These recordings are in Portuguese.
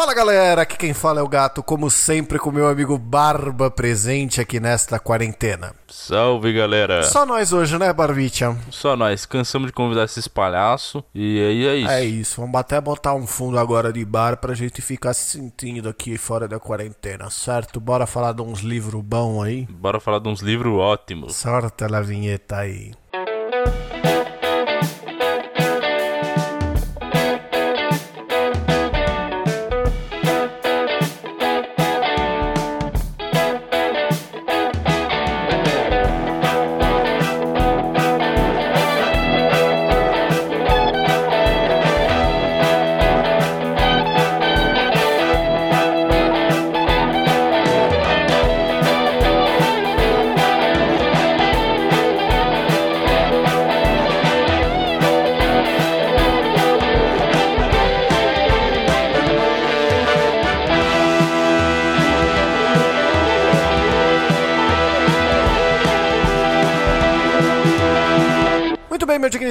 Fala galera, aqui quem fala é o gato, como sempre com meu amigo Barba presente aqui nesta quarentena. Salve galera! Só nós hoje, né, Barbicha? Só nós, cansamos de convidar esses palhaços e aí é isso. É isso, vamos até botar um fundo agora de bar pra gente ficar se sentindo aqui fora da quarentena, certo? Bora falar de uns livros bons aí? Bora falar de uns livros ótimos. Sorte a vinheta aí.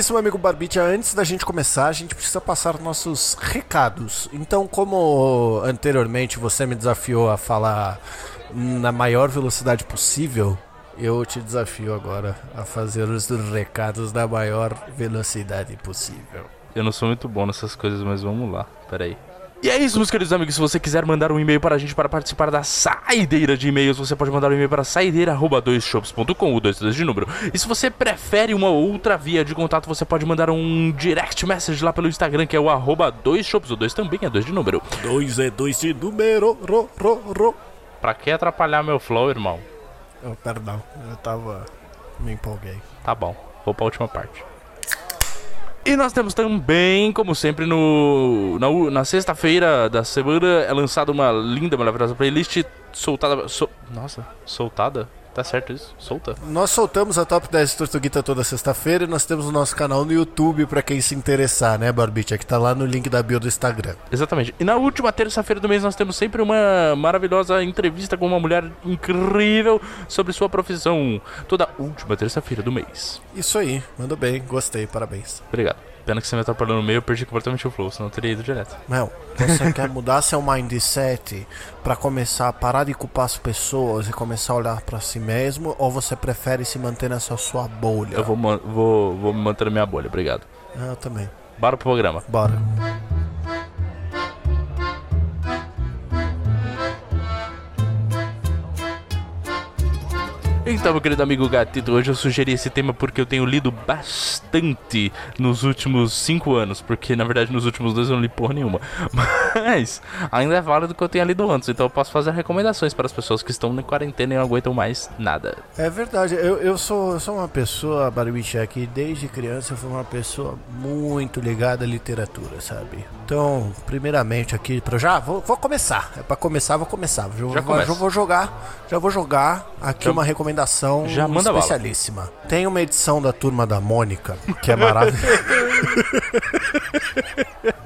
Meu amigo Barbicha, antes da gente começar, a gente precisa passar nossos recados. Então, como anteriormente você me desafiou a falar na maior velocidade possível, eu te desafio agora a fazer os recados da maior velocidade possível. Eu não sou muito bom nessas coisas, mas vamos lá. Pera aí. E é isso, meus queridos amigos. Se você quiser mandar um e-mail para a gente para participar da saideira de e-mails, você pode mandar um e-mail para saideira.doisshops.com, o 22 de número. E se você prefere uma outra via de contato, você pode mandar um direct message lá pelo Instagram, que é o arroba doisshops. O 2 também é 2 de número. Dois é dois de número, ro, ro, ro. Pra que atrapalhar meu flow, irmão? Oh, perdão, eu tava. me empolguei. Tá bom, vou pra última parte. E nós temos também, como sempre, no na, na sexta-feira da semana é lançada uma linda, maravilhosa playlist soltada. sol- nossa, soltada? Tá certo isso? Solta? Nós soltamos a Top 10 Tortuguita toda sexta-feira e nós temos o nosso canal no YouTube pra quem se interessar, né, Barbicha? Que tá lá no link da bio do Instagram. Exatamente. E na última terça-feira do mês nós temos sempre uma maravilhosa entrevista com uma mulher incrível sobre sua profissão. Toda última terça-feira do mês. Isso aí, mandou bem, gostei, parabéns. Obrigado. Pena que você me atrapalhou no meio, eu perdi completamente o flow, senão eu teria ido direto. Mel, você quer mudar seu mindset pra começar a parar de culpar as pessoas e começar a olhar pra si mesmo ou você prefere se manter nessa sua bolha? Eu vou, vou, vou me manter na minha bolha, obrigado. Ah, Eu também. Bora pro programa. Bora. Então, meu querido amigo Gatito, hoje eu sugeri esse tema porque eu tenho lido bastante nos últimos cinco anos, porque na verdade nos últimos dois eu não li porra nenhuma. Mas ainda é válido que eu tenha lido antes, então eu posso fazer recomendações para as pessoas que estão na quarentena e não aguentam mais nada. É verdade, eu, eu, sou, eu sou uma pessoa, Barbicha, que desde criança eu fui uma pessoa muito ligada à literatura, sabe? Então, primeiramente aqui, pra já, vou, vou começar. É pra começar, vou começar. Já, Já vou, já vou jogar, já vou jogar aqui Já- uma recomendação já manda bala. especialíssima. Tem uma edição da Turma da Mônica, que é maravilhosa.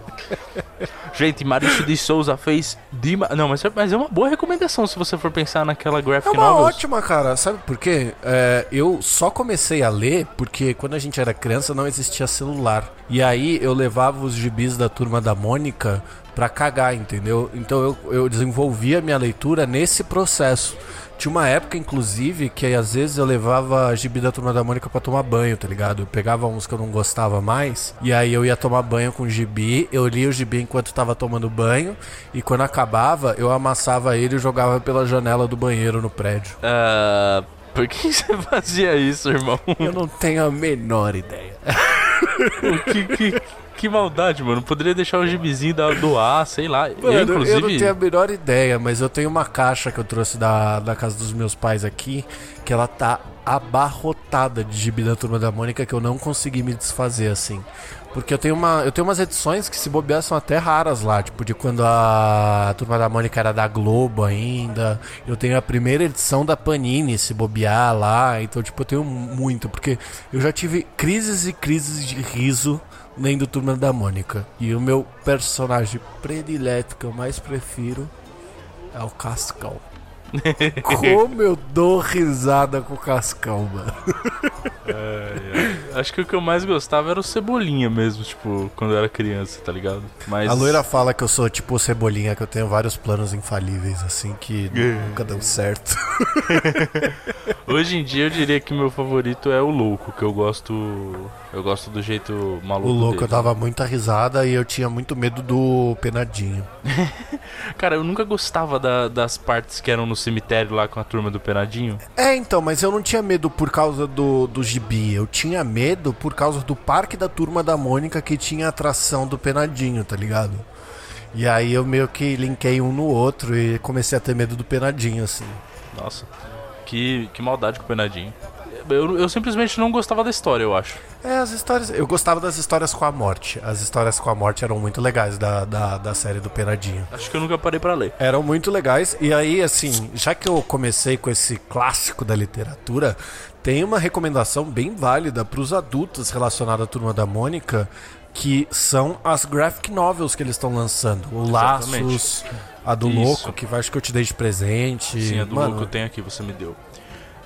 Gente, Maurício de Souza fez. Dima... Não, mas é, mas é uma boa recomendação se você for pensar naquela É graphic uma novels. ótima, cara. Sabe por quê? É, eu só comecei a ler porque quando a gente era criança não existia celular. E aí eu levava os gibis da turma da Mônica pra cagar, entendeu? Então eu, eu desenvolvia minha leitura nesse processo. Tinha uma época, inclusive, que às vezes eu levava a gibi da turma da Mônica pra tomar banho, tá ligado? Eu pegava uns que eu não gostava mais, e aí eu ia tomar banho com o gibi, eu lia o gibi enquanto tava tomando banho, e quando acabava, eu amassava ele e jogava pela janela do banheiro no prédio. Ah, por que você fazia isso, irmão? Eu não tenho a menor ideia. que, que, que maldade, mano. Poderia deixar o gibizinho da, doar, sei lá. Mano, eu, eu, inclusive. não tenho a menor ideia, mas eu tenho uma caixa que eu trouxe da, da casa dos meus pais aqui, que ela tá abarrotada de gibi da Turma da Mônica que eu não consegui me desfazer assim. Porque eu tenho, uma, eu tenho umas edições que se bobear são até raras lá, tipo de quando a Turma da Mônica era da Globo ainda. Eu tenho a primeira edição da Panini, se bobear lá. Então, tipo, eu tenho muito, porque eu já tive crises e crises de riso lendo Turma da Mônica. E o meu personagem predileto que eu mais prefiro é o Cascão. Como eu dou risada com o Cascão, mano. Acho que o que eu mais gostava era o Cebolinha mesmo, tipo, quando eu era criança, tá ligado? Mas... A loira fala que eu sou tipo o Cebolinha, que eu tenho vários planos infalíveis, assim, que É. nunca dão certo. Hoje em dia eu diria que meu favorito é o Louco, que eu gosto. Eu gosto do jeito maluco. O louco dele. eu dava muita risada e eu tinha muito medo do penadinho. Cara, eu nunca gostava da- das partes que eram no cemitério lá com a turma do Penadinho. É, então, mas eu não tinha medo por causa do, do gibi. Eu tinha medo por causa do parque da turma da Mônica que tinha atração do penadinho, tá ligado? E aí eu meio que linkei um no outro e comecei a ter medo do penadinho, assim. Nossa, que, que maldade com o Penadinho. Eu, eu simplesmente não gostava da história, eu acho. É, as histórias. Eu gostava das histórias com a morte. As histórias com a morte eram muito legais da, da, da série do Penadinho. Acho que eu nunca parei pra ler. Eram muito legais. E aí, assim, já que eu comecei com esse clássico da literatura, tem uma recomendação bem válida para os adultos relacionada à turma da Mônica, que são as graphic novels que eles estão lançando. O Exatamente. Laços, a do Isso. Louco, que acho que eu te dei de presente. Sim, a do Mano, Louco eu tenho aqui, você me deu.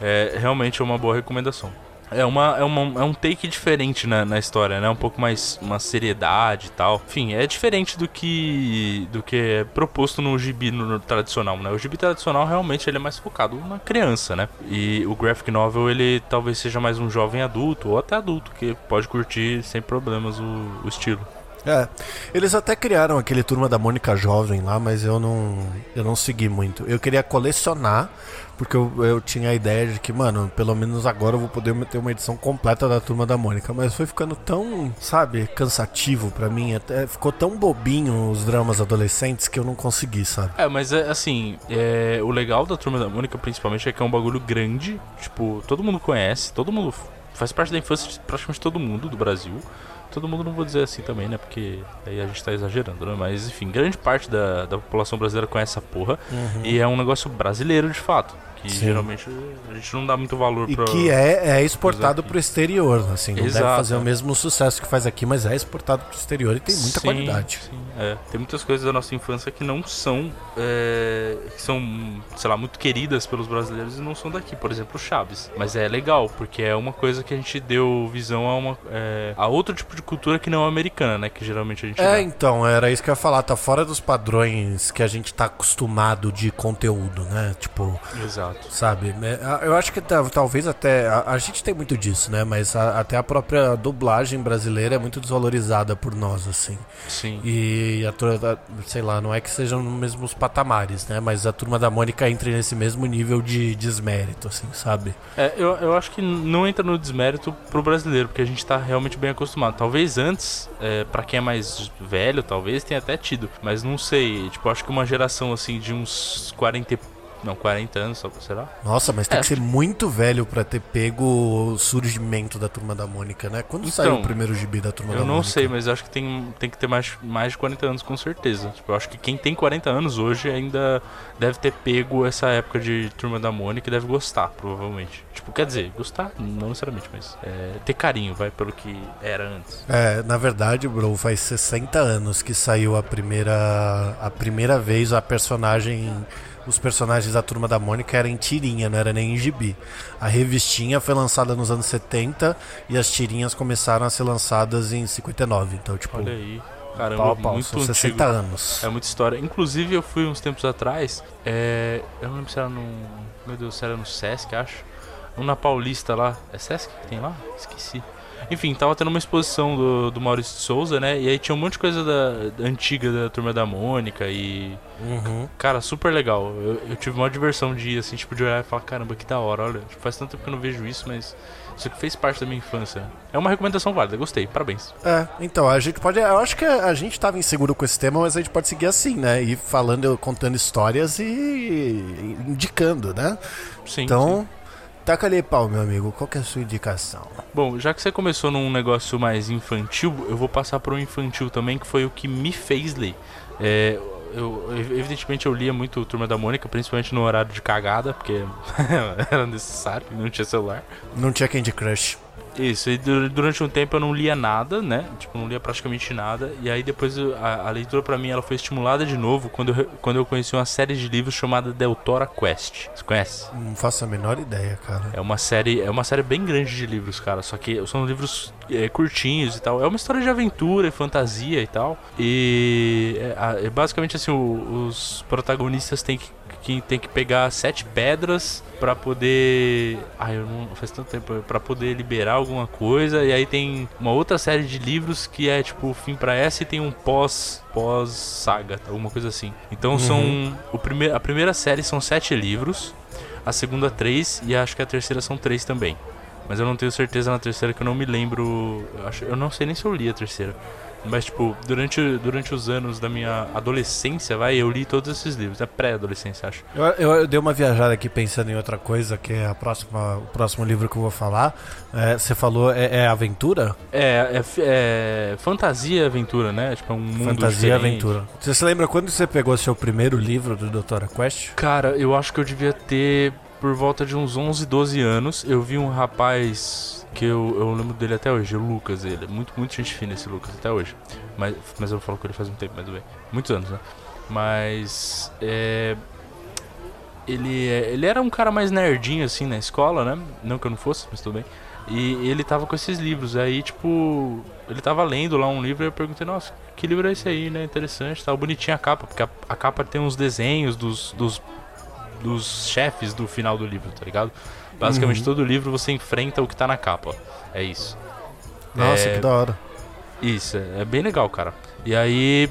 É realmente é uma boa recomendação. É, uma, é, uma, é um take diferente na, na história, né? Um pouco mais uma seriedade e tal. Enfim, é diferente do que do que é proposto no gibi no, no tradicional, né? O gibi tradicional realmente ele é mais focado na criança, né? E o graphic novel ele talvez seja mais um jovem adulto ou até adulto que pode curtir sem problemas o, o estilo. É, eles até criaram aquele turma da Mônica Jovem lá, mas eu não, eu não segui muito. Eu queria colecionar, porque eu, eu tinha a ideia de que, mano, pelo menos agora eu vou poder ter uma edição completa da turma da Mônica. Mas foi ficando tão, sabe, cansativo pra mim. Até ficou tão bobinho os dramas adolescentes que eu não consegui, sabe? É, mas é assim, é, o legal da Turma da Mônica, principalmente, é que é um bagulho grande. Tipo, todo mundo conhece, todo mundo faz parte da infância de praticamente todo mundo do Brasil. Todo mundo não vou dizer assim também, né? Porque aí a gente tá exagerando, né? Mas enfim, grande parte da, da população brasileira conhece essa porra. E é um negócio brasileiro de fato. Que Sim. geralmente a gente não dá muito valor E pra. que é, é exportado pro exterior, assim. Não deve Exato, fazer é. o mesmo sucesso que faz aqui, mas é exportado pro exterior e tem muita Sim, qualidade. sim, é. Tem muitas coisas da nossa infância que não são. é, que são, sei lá, muito queridas pelos brasileiros e não são daqui. Por exemplo, Chaves. Mas é legal, porque é uma coisa que a gente deu visão a uma. é, a outro tipo de cultura que não é americana, né? Que geralmente a gente. É, dá. então, era isso que eu ia falar, tá fora dos padrões que a gente tá acostumado de conteúdo, né? Tipo, Exato. sabe? É, Eu acho que ta- talvez até. A, a gente tem muito disso, né? Mas a- até a própria dublagem brasileira é muito desvalorizada por nós, assim. Sim. E a turma, sei lá, não é que sejam nos mesmos patamares, né? Mas a turma da Mônica entra nesse mesmo nível de desmérito, assim, sabe? É, eu, eu acho que não entra no desmérito pro brasileiro, porque a gente tá realmente bem acostumado. Talvez antes, é, para quem é mais velho, talvez tenha até tido, mas não sei. Tipo, acho que uma geração assim de uns 40 e- Não, 40 anos, só- será? Nossa, mas tem É. que ser muito velho pra ter pego o surgimento da turma da Mônica, né? Quando Então, saiu o primeiro gibi da turma Eu da não Mônica? sei, mas acho que tem, tem que ter mais, mais de 40 anos com certeza. Tipo, eu acho que quem tem 40 anos hoje ainda deve ter pego essa época de Turma da Mônica e deve gostar, provavelmente. Tipo, quer dizer, gostar, não necessariamente, mas é, ter carinho, vai, pelo que era antes. É, na verdade, bro, faz 60 anos que saiu a primeira a primeira vez a personagem os personagens da Turma da Mônica eram em tirinha, não era nem em gibi. A revistinha foi lançada nos anos 70 e as tirinhas começaram a ser lançadas em 59. Então, tipo, Olha aí. Caramba, pau pau, muito são antigo. 60 anos. É muita história. Inclusive, eu fui uns tempos atrás. é, eu não lembro se era no. Meu Deus, se era no Sesc, acho. Um na Paulista lá. É Sesc que tem lá? Esqueci. Enfim, tava tendo uma exposição do, do Maurício de Souza, né? E aí tinha um monte de coisa da, da antiga da turma da Mônica e. Uhum. Cara, super legal. Eu, eu tive uma diversão de ir, assim, tipo, de olhar e falar, caramba, que da hora, olha. Tipo, faz tanto tempo que eu não vejo isso, mas isso aqui fez parte da minha infância. É uma recomendação válida, gostei, parabéns. É, então, a gente pode. Eu acho que a gente tava inseguro com esse tema, mas a gente pode seguir assim, né? Ir falando, contando histórias e indicando, né? Sim. Então, sim. Taca ali pau, meu amigo. Qual que é a sua indicação? Bom, já que você começou num negócio mais infantil, eu vou passar para um infantil também, que foi o que me fez ler. É, eu, evidentemente eu lia muito Turma da Mônica, principalmente no horário de cagada, porque era necessário, não tinha celular. Não tinha Candy Crush. Isso, e du- durante um tempo eu não lia nada, né? Tipo, não lia praticamente nada. E aí depois a, a leitura pra mim ela foi estimulada de novo quando eu, quando eu conheci uma série de livros chamada Deltora Quest. Você conhece? Não faço a menor ideia, cara. É uma série, é uma série bem grande de livros, cara. Só que são livros é, curtinhos e tal. É uma história de aventura e fantasia e tal. E é, é basicamente assim, o- os protagonistas têm que, que tem que pegar sete pedras pra poder, ah, eu não faz tanto tempo Pra poder liberar alguma coisa. E aí tem uma outra série de livros que é tipo o fim pra essa e tem um pós pós saga, alguma coisa assim. Então são o primeiro, a primeira série são sete livros a segunda três e acho que a terceira são três também. Mas eu não tenho certeza na terceira que eu não me lembro. Eu, acho, eu não sei nem se eu li a terceira. Mas, tipo, durante, durante os anos da minha adolescência, vai, eu li todos esses livros. É pré-adolescência, acho. Eu, eu, eu dei uma viajada aqui pensando em outra coisa, que é a próxima, o próximo livro que eu vou falar. É, você falou, é, é aventura? É, é, é fantasia e aventura, né? Tipo, é um mundo Fantasia e aventura. Você se lembra quando você pegou seu primeiro livro do Dr. Quest? Cara, eu acho que eu devia ter por volta de uns 11, 12 anos. Eu vi um rapaz que eu, eu lembro dele até hoje, o Lucas, ele. Muito, muito gente fina esse Lucas até hoje. Mas, mas eu falo com ele faz um tempo, mas bem. Muitos anos, né? Mas. É. Ele, é- ele era um cara mais nerdinho assim na escola, né? Não que eu não fosse, mas tudo bem. E ele tava com esses livros. Aí, tipo, ele tava lendo lá um livro e eu perguntei, nossa, que livro é esse aí, né? Interessante, tava bonitinha a capa, porque a, a capa tem uns desenhos dos, dos, dos chefes do final do livro, tá ligado? Basicamente Uhum. todo livro você enfrenta o que tá na capa. É isso. Nossa, É, que da hora. Isso, é é bem legal, cara. E aí.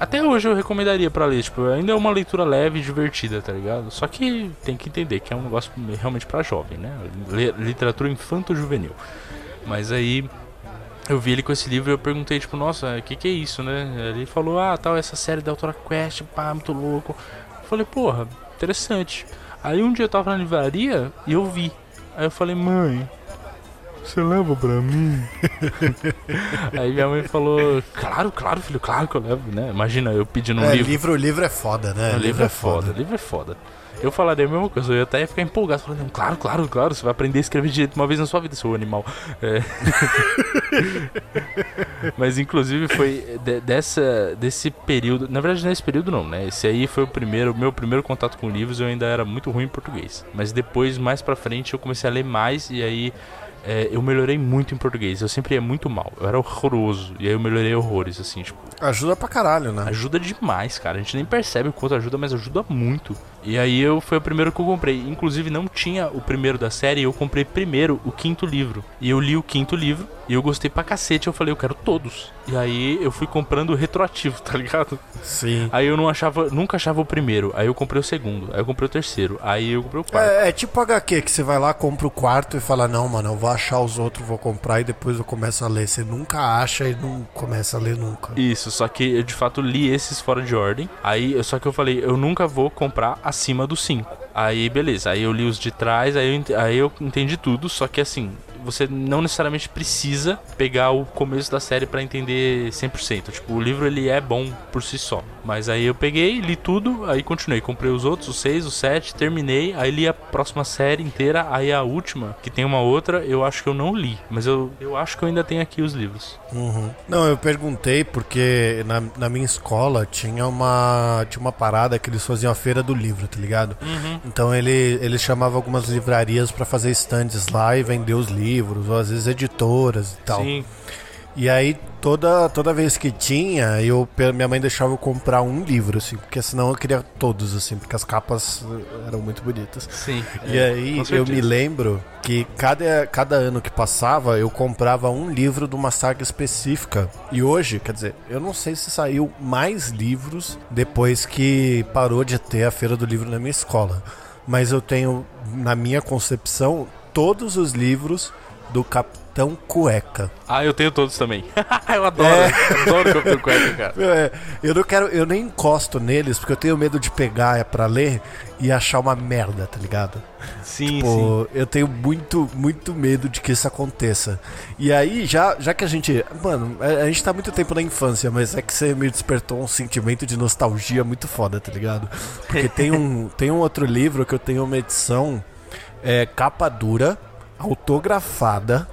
Até hoje eu recomendaria pra ler, tipo, ainda é uma leitura leve e divertida, tá ligado? Só que tem que entender que é um negócio realmente pra jovem, né? Literatura infanto-juvenil. Mas aí eu vi ele com esse livro e eu perguntei, tipo, nossa, o que que é isso, né? Ele falou, ah, tal, essa série da Autora Quest, pá, muito louco. Eu falei, porra, interessante. Aí um dia eu tava na livraria e eu vi. Aí eu falei, mãe, você leva pra mim? Aí minha mãe falou, claro, claro, filho, claro que eu levo, né? Imagina eu pedindo um É, livro. livro, livro é foda, né? O livro é foda, livro é foda. Eu falaria a mesma coisa, eu ia até ia ficar empolgado, falando, claro, claro, claro, você vai aprender a escrever direito uma vez na sua vida, seu animal. É. Mas inclusive foi de- dessa, desse período, na verdade nesse período não, né? Esse aí foi o primeiro, meu primeiro contato com livros, eu ainda era muito ruim em português. Mas depois, mais pra frente, eu comecei a ler mais e aí é, eu melhorei muito em português. Eu sempre ia muito mal, eu era horroroso. E aí eu melhorei horrores, assim, tipo, Ajuda pra caralho, né? Ajuda demais, cara. A gente nem percebe o quanto ajuda, mas ajuda muito. E aí eu foi o primeiro que eu comprei. Inclusive não tinha o primeiro da série, eu comprei primeiro o quinto livro. E eu li o quinto livro e eu gostei pra cacete. Eu falei, eu quero todos. E aí eu fui comprando retroativo, tá ligado? Sim. Aí eu não achava, nunca achava o primeiro. Aí eu comprei o segundo. Aí eu comprei o terceiro. Aí eu comprei o quarto. É, é tipo HQ, que você vai lá, compra o quarto e fala, não, mano, eu vou achar os outros, vou comprar e depois eu começo a ler. Você nunca acha e não começa a ler nunca. Isso, só que eu de fato li esses fora de ordem. Aí, só que eu falei, eu nunca vou comprar acima dos 5. Aí, beleza. Aí eu li os de trás, aí eu, aí eu entendi tudo. Só que assim, você não necessariamente precisa pegar o começo da série pra entender 100%. Tipo, o livro ele é bom por si só. Mas aí eu peguei, li tudo, aí continuei. Comprei os outros, os 6, os 7, terminei. Aí li a próxima série inteira. Aí a última, que tem uma outra, eu acho que eu não li. Mas eu, eu acho que eu ainda tenho aqui os livros. Uhum. Não, eu perguntei porque na, na minha escola tinha uma, tinha uma parada que eles faziam a feira do livro, tá ligado? Então ele, eles chamavam algumas livrarias pra fazer stands lá e vender os livros, ou às vezes editoras e tal. Sim. E aí toda, toda vez que tinha, eu minha mãe deixava eu comprar um livro, assim, porque senão eu queria todos, assim, porque as capas eh, eram muito bonitas. Sim. E é, aí eu me lembro que cada, cada ano que passava eu comprava um livro de uma saga específica. E hoje, quer dizer, eu não sei se saiu mais livros depois que parou de ter a feira do livro na minha escola. Mas eu tenho, na minha concepção, todos os livros do Capitão Cueca. Ah, eu tenho todos também. eu adoro, É. adoro o Capitão Cueca, cara. É, eu não quero, eu nem encosto neles porque eu tenho medo de pegar pra ler e achar uma merda, tá ligado? Sim, sim. Pô, eu tenho muito, muito medo de que isso aconteça. E aí, já, já que a gente. Mano, a, a gente tá muito tempo na infância, mas é que você me despertou um sentimento de nostalgia muito foda, tá ligado? Porque tem um, tem um outro livro que eu tenho uma edição é, capa dura, autografada,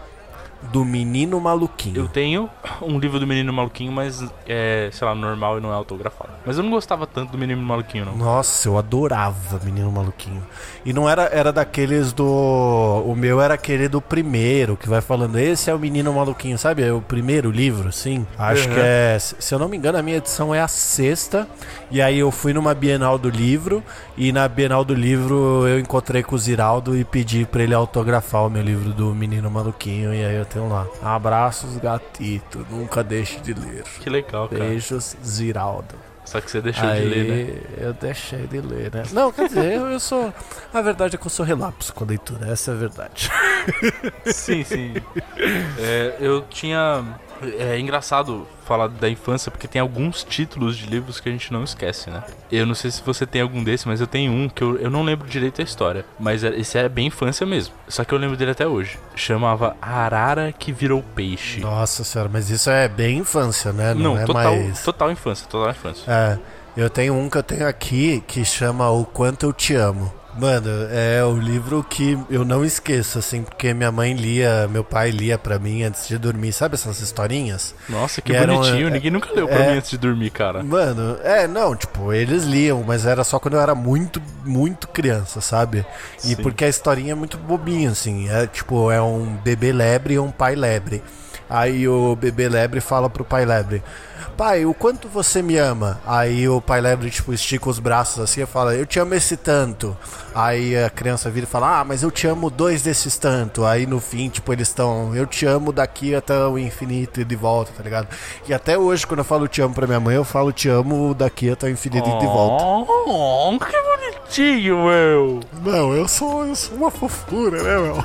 do Menino Maluquinho. Eu tenho um livro do Menino Maluquinho, mas é, sei lá, normal e não é autografado. Mas eu não gostava tanto do Menino Maluquinho, não. Nossa, eu adorava Menino Maluquinho. E não era, era daqueles do. O meu era aquele do primeiro, que vai falando, esse é o Menino Maluquinho, sabe? É o primeiro livro, sim. Acho Uhum. que é. Se eu não me engano, a minha edição é a sexta. E aí eu fui numa Bienal do livro. E na Bienal do livro eu encontrei com o Ziraldo e pedi pra ele autografar o meu livro do Menino Maluquinho. E aí eu tenho lá. Abraços, gatito. Nunca deixe de ler. Que legal, cara. Beijos, Ziraldo. Só que você deixou Aí de ler, né? eu deixei de ler, né? Não, quer dizer, eu, eu sou. A verdade é que eu sou relapso com a leitura, essa é a verdade. Sim, sim. É, eu tinha. É engraçado falar da infância porque tem alguns títulos de livros que a gente não esquece, né? Eu não sei se você tem algum desse, mas eu tenho um que eu, eu não lembro direito a história. Mas é- esse é bem infância mesmo. Só que eu lembro dele até hoje. Chamava Arara que Virou Peixe. Nossa senhora, mas isso é bem infância, né? Não, Não, é total, mais. total infância, total infância. É, eu tenho um que eu tenho aqui que chama O Quanto Eu Te Amo. Mano, é o livro que eu não esqueço, assim, porque minha mãe lia, meu pai lia pra mim antes de dormir, sabe essas historinhas? Nossa, que E eram, bonitinho. é, Ninguém nunca leu pra é. mim antes de dormir, cara. Mano, é, não, tipo, eles liam, mas era só quando eu era muito, muito criança, sabe? E Sim. porque a historinha é muito bobinha, assim. É tipo, é um bebê lebre e um pai lebre. Aí o bebê lebre fala pro pai lebre: Pai, o quanto você me ama? Aí o pai lebre, tipo, estica os braços assim e fala: Eu te amo esse tanto. Aí a criança vira e fala: Ah, mas eu te amo dois desses tanto. Aí no fim, tipo, eles estão: Eu te amo daqui até o infinito e de volta, tá ligado? E até hoje, quando eu falo te amo pra minha mãe, eu falo te amo daqui até o infinito e de volta. Oh, que bonitinho, meu. Não, eu sou, eu sou uma fofura, né, meu?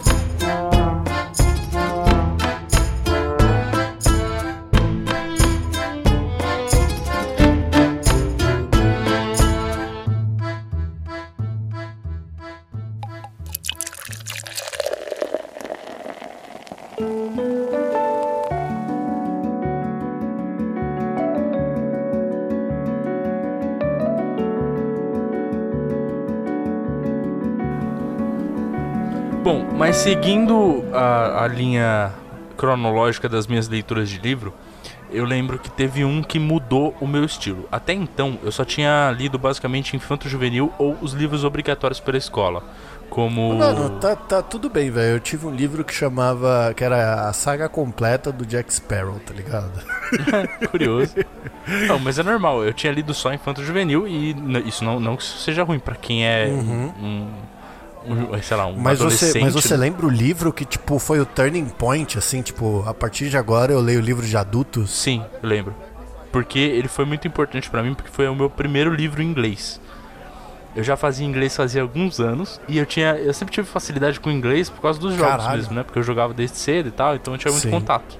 seguindo a, a linha cronológica das minhas leituras de livro, eu lembro que teve um que mudou o meu estilo. Até então, eu só tinha lido basicamente Infanto Juvenil ou os livros obrigatórios pela escola. Como. Mano, tá, tá tudo bem, velho. Eu tive um livro que chamava. que era a saga completa do Jack Sparrow, tá ligado? Curioso. Não, mas é normal. Eu tinha lido só Infanto Juvenil e isso não, não que isso seja ruim pra quem é um, um- sei lá, um. Mas você, mas você né? lembra o livro que, tipo, foi o turning point, assim, tipo, a partir de agora eu leio livro de adultos? Sim, eu lembro. Porque ele foi muito importante pra mim, porque foi o meu primeiro livro em inglês. Eu já fazia inglês fazia alguns anos e eu tinha, eu sempre tive facilidade com inglês por causa dos jogos Caralho. mesmo, né? Porque eu jogava desde cedo e tal, então eu tinha muito Sim. contato.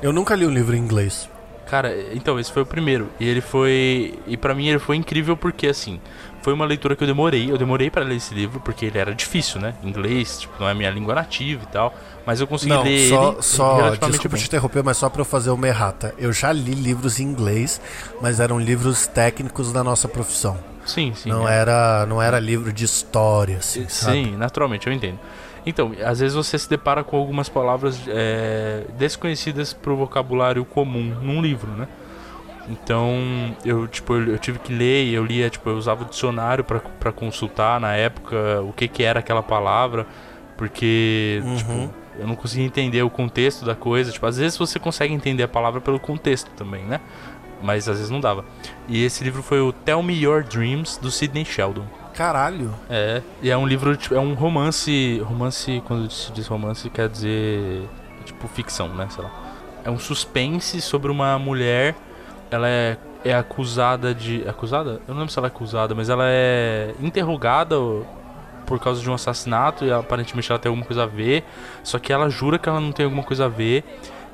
Eu nunca li um livro em inglês. Cara, então esse foi o primeiro e ele foi e pra mim ele foi incrível porque assim, foi uma leitura que eu demorei, eu demorei pra ler esse livro porque ele era difícil, né? Inglês, tipo, não é minha língua nativa e tal, mas eu consegui Não, ler só, ele só relativamente desculpa bem. te interromper, mas só pra eu fazer uma errata. Eu já li livros em inglês, mas eram livros técnicos da nossa profissão. Sim, sim. não é. era, não era livro de história, assim, sabe? Sim, naturalmente, eu entendo. Então, às vezes você se depara com algumas palavras é, desconhecidas pro vocabulário comum num livro, né? Então, eu, tipo, eu, eu tive que ler e eu lia, tipo, eu usava o dicionário pra pra consultar na época o que que era aquela palavra, porque, Uhum. tipo, eu não conseguia entender o contexto da coisa. Tipo, às vezes você consegue entender a palavra pelo contexto também, né? Mas às vezes não dava. E esse livro foi o Tell Me Your Dreams, do Sidney Sheldon. Caralho. É, e é um livro, tipo, é um romance. Romance, quando se diz romance, quer dizer. Tipo, ficção, né? Sei lá. É um suspense sobre uma mulher. Ela é, é acusada de. Acusada? Eu não lembro se ela é acusada, mas ela é interrogada por causa de um assassinato e aparentemente ela tem alguma coisa a ver. Só que ela jura que ela não tem alguma coisa a ver.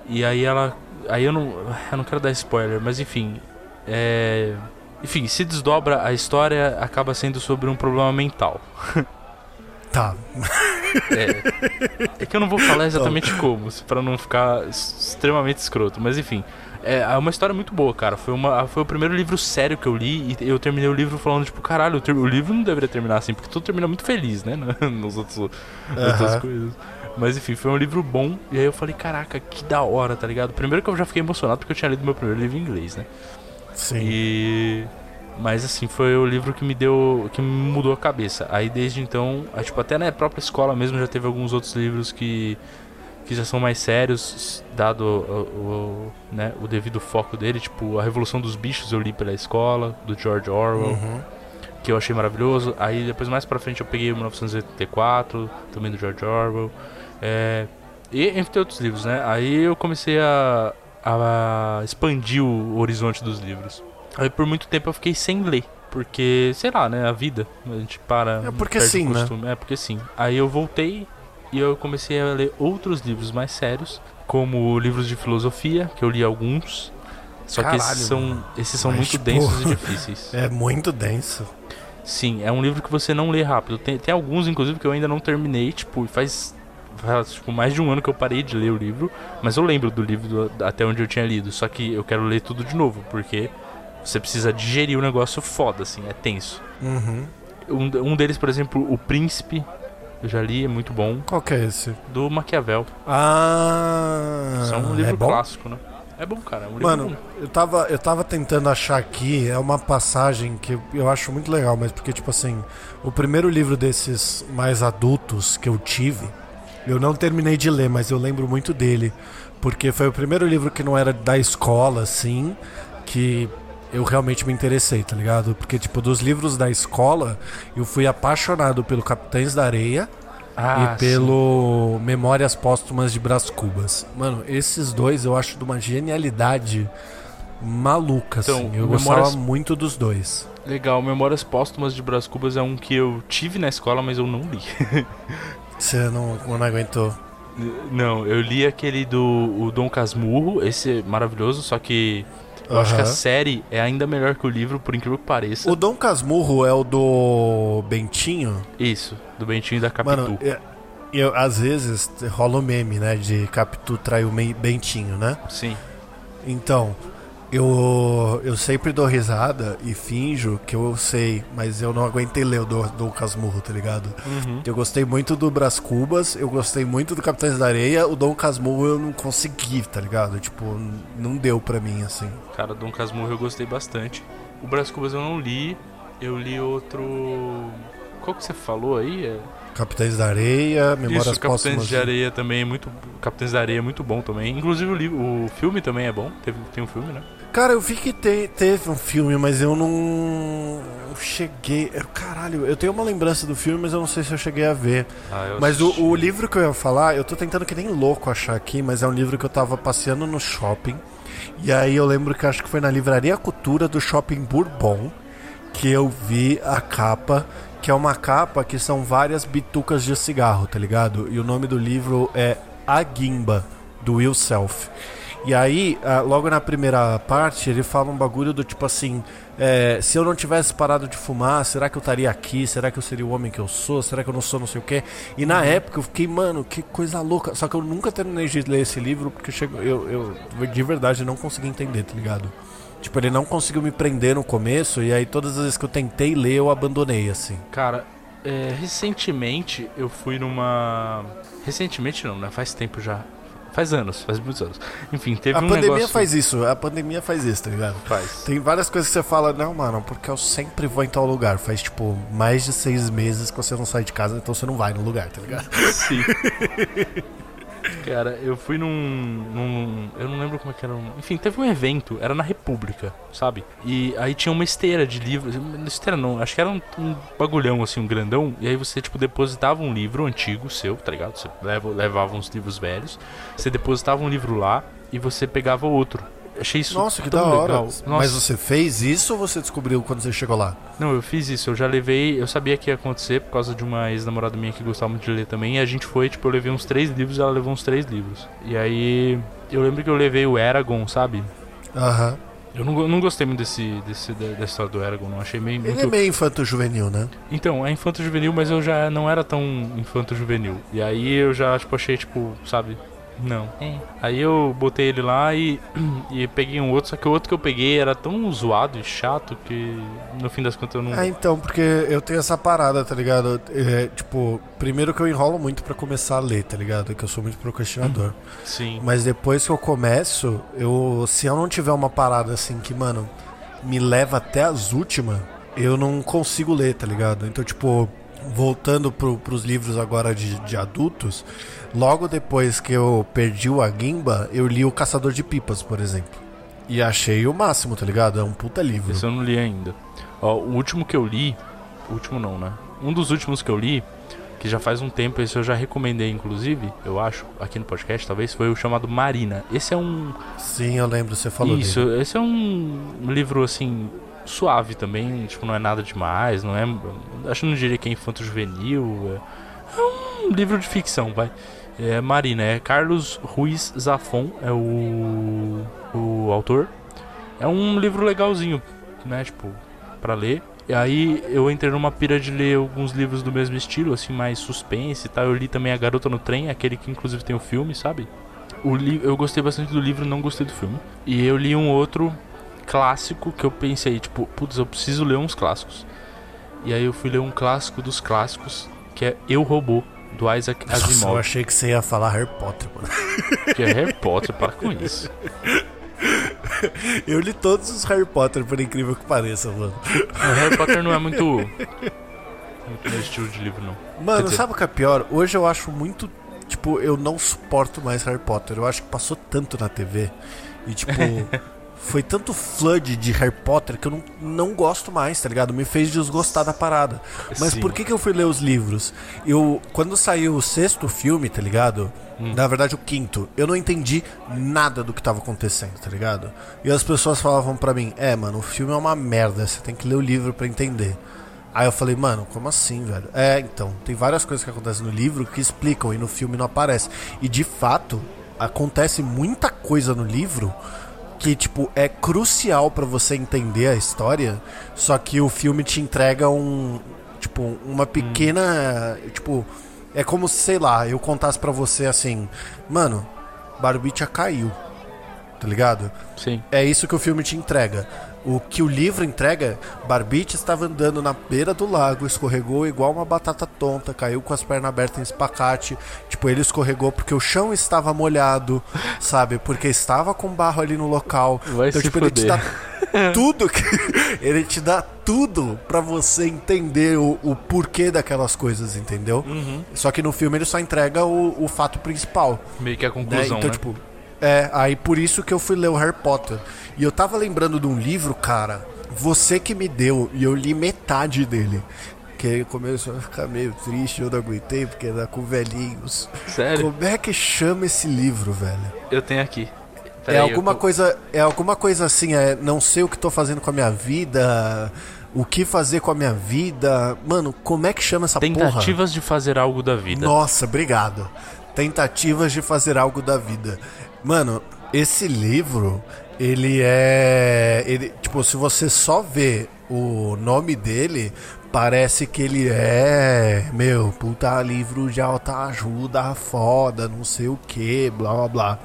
E aí ela. Aí eu não. Eu não quero dar spoiler, mas enfim. É. Enfim, se desdobra, a história acaba sendo sobre um problema mental. Tá. É, é que eu não vou falar exatamente como, pra não ficar extremamente escroto, mas enfim. É, é uma história muito boa, cara. Foi, uma, foi o primeiro livro sério que eu li e eu terminei o livro falando, tipo, caralho, o, o livro não deveria terminar assim, porque tudo termina muito feliz, né? Nos outros, nas outras Aham. coisas. Mas enfim, foi um livro bom. E aí eu falei, caraca, que da hora, tá ligado? Primeiro que eu já fiquei emocionado porque eu tinha lido meu primeiro livro em inglês, né? Sim. E. Mas assim, foi o livro que me deu. que me mudou a cabeça. Aí desde então, aí, tipo, até na própria escola mesmo já teve alguns outros livros que. Que já são mais sérios, dado o, o- né, o devido foco dele, tipo, A Revolução dos Bichos eu li pela escola, do George Orwell, Uhum. que eu achei maravilhoso. Aí depois mais pra frente eu peguei o 1984, também do George Orwell. É, e entre outros livros, né? Aí eu comecei a, a expandir o horizonte dos livros. Aí por muito tempo eu fiquei sem ler. Porque, sei lá, né? A vida. A gente para. É porque sim, né? É porque sim. Aí eu voltei e eu comecei a ler outros livros mais sérios, como livros de filosofia, que eu li alguns. Só que esses Caralho, são, mano. esses são Mas, muito densos e difíceis. É muito denso. Sim, é um livro que você não lê rápido. Tem, tem alguns, inclusive, que eu ainda não terminei. Tipo, faz, faz tipo, mais de um ano que eu parei de ler o livro. Mas eu lembro do livro do- até onde eu tinha lido. Só que eu quero ler tudo de novo, porque você precisa digerir o negócio foda, assim, é tenso. Uhum. Um, um deles, por exemplo, O Príncipe. Eu já li, é muito bom. Qual que é esse? Do Maquiavel. Ah. Isso é um livro é clássico, né? É bom, cara. É um livro Mano, bom. eu tava, eu tava tentando achar aqui, é uma passagem que eu- eu acho muito legal, mas porque, tipo assim, o primeiro livro desses mais adultos que eu tive, eu não terminei de ler, mas eu lembro muito dele. Porque foi o primeiro livro que não era da escola, assim, que eu realmente me interessei, tá ligado? Porque, tipo, dos livros da escola, eu fui apaixonado pelo Capitães da Areia Ah, e pelo Memórias Póstumas de Brás Cubas. Mano, esses dois eu acho de uma genialidade maluca, Então, assim. Eu Memórias- gostava muito dos dois. sim. Legal. Memórias Póstumas de Brás Cubas é um que eu tive na escola, mas eu não li. Você não, não aguentou. Não, eu li aquele do o Dom Casmurro, esse é maravilhoso, só que eu acho que a série é ainda melhor que o livro, por incrível que pareça. O Dom Casmurro é o do Bentinho? Isso, do Bentinho e da Capitu. Mano, eu, eu- às vezes rola o meme, né? De Capitu trai o Me- Bentinho, né? Sim. Então, eu, eu sempre dou risada e finjo que eu sei, mas eu não aguentei ler o do, do Casmurro, tá ligado? Uhum. Eu gostei muito do Brás Cubas, eu gostei muito do Capitães da Areia, o Dom Casmurro eu não consegui, tá ligado? Tipo, não deu pra mim, assim. Cara, Dom Casmurro eu gostei bastante. O Brás Cubas eu não li, eu li outro... Qual que você falou aí? É... Capitães da Areia, Memórias Isso, Capitães Póstumas. de Areia também é muito... Capitães da Areia é muito bom também. Inclusive o, livro, o filme também é bom, Teve, tem um filme, né? Cara, eu vi que te- teve um filme, mas eu não cheguei. eu- Caralho, eu tenho uma lembrança do filme, mas eu não sei se eu cheguei a ver. Ah, eu Mas o, o livro que eu ia falar, eu tô tentando que nem louco achar aqui, mas é um livro que eu tava passeando no shopping. E aí eu lembro que acho que foi na Livraria Cultura do Shopping Bourbon que eu vi a capa, que é uma capa que são várias bitucas de cigarro, tá ligado? E o nome do livro é A Guimba, do Will Self. E aí, ah, logo na primeira parte, ele fala um bagulho do tipo assim: é, se eu não tivesse parado de fumar, será que eu estaria aqui? Será que eu seria o homem que eu sou? Será que eu não sou não sei o quê? E na época eu fiquei, mano, que coisa louca. Só que eu nunca terminei de ler esse livro porque chegou, eu, eu de verdade não consegui entender, tá ligado? Tipo, ele não conseguiu me prender no começo, e aí todas as vezes que eu tentei ler, eu abandonei, assim. Cara, é, recentemente eu fui numa. Recentemente não, né? Faz tempo já. Faz anos, faz muitos anos. Enfim, teve a um pandemia negócio. faz isso, a pandemia faz isso, tá ligado? Faz. Tem várias coisas que você fala, não, mano, porque eu sempre vou em tal lugar. Faz, tipo, mais de seis meses que você não sai de casa, então você não vai no lugar, tá ligado? Sim. Cara, eu fui num, num- Eu não lembro como é que era. Enfim, teve um evento, era na República, sabe? E aí tinha uma esteira de livros. Esteira não, acho que era um, um bagulhão, assim, um grandão. E aí você, tipo, depositava um livro antigo seu, tá ligado? Você leva, levava uns livros velhos. Você depositava um livro lá e você pegava outro. Achei isso Nossa, que tão da hora. legal. Mas Nossa. você fez isso ou você descobriu quando você chegou lá? Não, eu fiz isso, eu já levei, eu sabia que ia acontecer por causa de uma ex-namorada minha que gostava muito de ler também, e a gente foi, tipo, eu levei uns três livros e ela levou uns três livros. E aí, eu lembro que eu levei o Eragon, sabe? Aham. Eu não, não gostei muito desse, desse, da, da história do Eragon, não achei meio Ele muito... é meio infanto-juvenil, né? Então, é infanto-juvenil, mas eu já não era tão infanto-juvenil. E aí eu já, tipo, achei, tipo, sabe, Não. É. Aí eu botei ele lá e, e peguei um outro, só que o outro que eu peguei era tão zoado e chato que no fim das contas eu não. Ah, então, porque eu tenho essa parada, tá ligado? É, tipo, primeiro que eu enrolo muito para começar a ler, tá ligado? Que eu sou muito procrastinador. Sim. Mas depois que eu começo, eu se eu não tiver uma parada assim que, mano, me leva até as últimas, eu não consigo ler, tá ligado? Então, tipo, voltando pro, pros livros agora de, de adultos, logo depois que eu perdi o Aguimba, eu li O Caçador de Pipas, por exemplo. E achei o máximo, tá ligado? É um puta livro. Esse eu não li ainda. Ó, o último que eu li. O último não, né? Um dos últimos que eu li, que já faz um tempo, esse eu já recomendei, inclusive, eu acho, aqui no podcast, talvez, foi o chamado Marina. Esse é um. Sim, eu lembro, você falou Isso, dele. esse é um livro assim. Suave também, tipo, não é nada demais, não é. Acho que não diria que é infanto juvenil. É, é um livro de ficção, vai. É Marina, é Carlos Ruiz Zafon, é o, o autor. É um livro legalzinho, né? Tipo, pra ler. E aí eu entrei numa pira de ler alguns livros do mesmo estilo, assim, mais suspense e tal. Eu li também A Garota no Trem, aquele que inclusive tem o filme, sabe? O li eu gostei bastante do livro, não gostei do filme. E eu li um outro clássico que eu pensei, tipo, putz, eu preciso ler uns clássicos. E aí eu fui ler um clássico dos clássicos, que é Eu Robô, do Isaac Nossa, eu Asimov. achei que você ia falar Harry Potter, mano. Que é Harry Potter, para com isso. Eu li todos os Harry Potter, por incrível que pareça, mano. O Harry Potter não é muito. muito meu estilo de livro, não. Mano, dizer- sabe o que é pior? Hoje eu acho muito. Tipo, eu não suporto mais Harry Potter. Eu acho que passou tanto na TV. E, tipo, foi tanto flood de Harry Potter que eu não, não gosto mais, tá ligado? Me fez desgostar da parada. Mas Sim. por que, que eu fui ler os livros? Eu, quando saiu o sexto filme, tá ligado? Na verdade, o quinto, eu não entendi nada do que tava acontecendo, tá ligado? E as pessoas falavam pra mim: É, mano, o filme é uma merda, você tem que ler o livro pra entender. Aí eu falei, mano, como assim, velho? É, então, tem várias coisas que acontecem no livro que explicam e no filme não aparece. E de fato, acontece muita coisa no livro que, tipo, é crucial pra você entender a história, só que o filme te entrega um, tipo, uma pequena, tipo, é como se, sei lá, eu contasse pra você assim, mano, Barbicha caiu. Tá ligado? Sim. É isso que o filme te entrega. O que o livro entrega, Barbite estava andando na beira do lago, escorregou igual uma batata tonta, caiu com as pernas abertas em espacate. Tipo, ele escorregou porque o chão estava molhado, sabe? Porque estava com barro ali no local. Vai então, tipo, ele te dá tudo que. Ele te dá tudo pra você entender o, o porquê daquelas coisas, entendeu? Uhum. Só que no filme ele só entrega o, o fato principal. Meio que a Né? conclusão, Então, né? tipo, é, aí por isso que eu fui ler o Harry Potter. E eu tava lembrando de um livro, cara, você que me deu, e eu li metade dele. Que aí começou a ficar meio triste, eu não aguentei, porque era com velhinhos. Sério? Como é que chama esse livro, velho? Eu tenho aqui. é Peraí, alguma eu- coisa. É alguma coisa assim, é não sei o que tô fazendo com a minha vida. O que fazer com a minha vida. Mano, como é que chama essa porra? Tentativas de fazer algo da vida. Nossa, obrigado. Tentativas de fazer algo da vida. Mano, esse livro, ele é. Ele, tipo, se você só vê o nome dele, parece que ele é. Meu, puta livro de alta ajuda, foda, não sei o que, blá blá blá.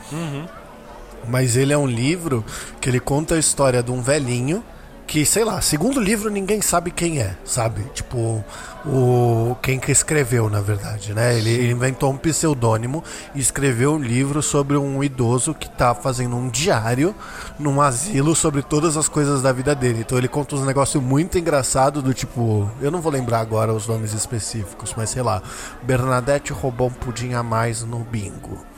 Mas ele é um livro que ele conta a história de um velhinho que, sei lá, segundo livro ninguém sabe quem é, sabe? Tipo, o quem que escreveu, na verdade, né? Ele, ele inventou um pseudônimo e escreveu um livro sobre um idoso que tá fazendo um diário num asilo sobre todas as coisas da vida dele. Então ele conta uns negócios muito engraçados do tipo, eu não vou lembrar agora os nomes específicos, mas sei lá, Bernadette roubou um pudim a mais no bingo.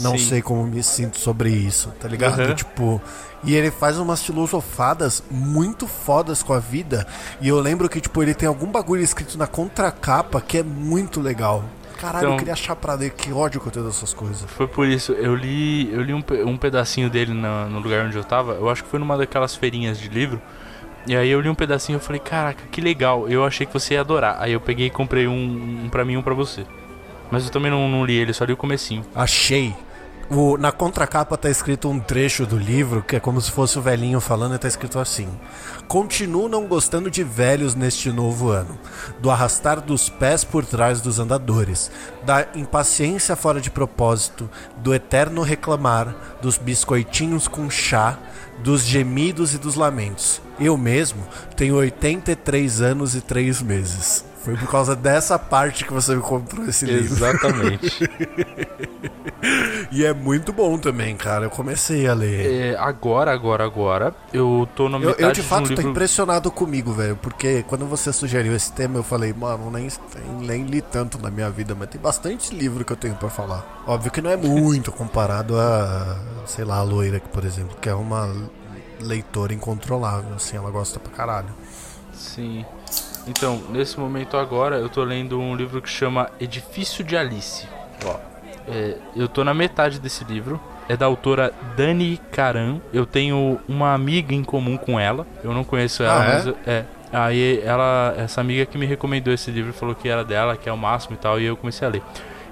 Não Sim. sei como me sinto sobre isso, tá ligado? Aham. Tipo, e ele faz umas filosofadas muito fodas com a vida. E eu lembro que, tipo, ele tem algum bagulho escrito na contracapa que é muito legal. Caralho, Então- eu queria achar pra ler, que ódio que eu tenho dessas coisas. Foi por isso, eu li, eu li um, um pedacinho dele na- no lugar onde eu tava. Eu acho que foi numa daquelas feirinhas de livro. E aí eu li um pedacinho e falei, caraca, que legal. Eu achei que você ia adorar. Aí eu peguei e comprei um, um pra mim e um pra você. Mas eu também não, não li ele, só li o comecinho. Achei. O, na contracapa tá escrito um trecho do livro que é como se fosse o velhinho falando e tá escrito assim: Continuo não gostando de velhos neste novo ano, do arrastar dos pés por trás dos andadores, da impaciência fora de propósito, do eterno reclamar, dos biscoitinhos com chá, dos gemidos e dos lamentos. Eu mesmo tenho 83 anos e 3 meses. Foi por causa dessa parte que você me comprou esse livro. Exatamente. e é muito bom também, cara. Eu comecei a ler. É, agora, agora, agora, eu tô na Eu, metade eu de fato de um tô livro... impressionado comigo, velho. Porque quando você sugeriu esse tema, eu falei, mano, nem, nem li tanto na minha vida, mas tem bastante livro que eu tenho pra falar. Óbvio que não é muito comparado a, sei lá, a loira, por exemplo, que é uma leitora incontrolável, assim, ela gosta pra caralho. Sim. Então, nesse momento agora, eu tô lendo um livro que chama Edifício de Alice. Ó, é, eu tô na metade desse livro. É da autora Dani Karan. Eu tenho uma amiga em comum com ela. Eu não conheço ela, Ah, é? mas eu- é. Aí ela, essa amiga que me recomendou esse livro falou que era dela, que é o máximo e tal, e eu comecei a ler.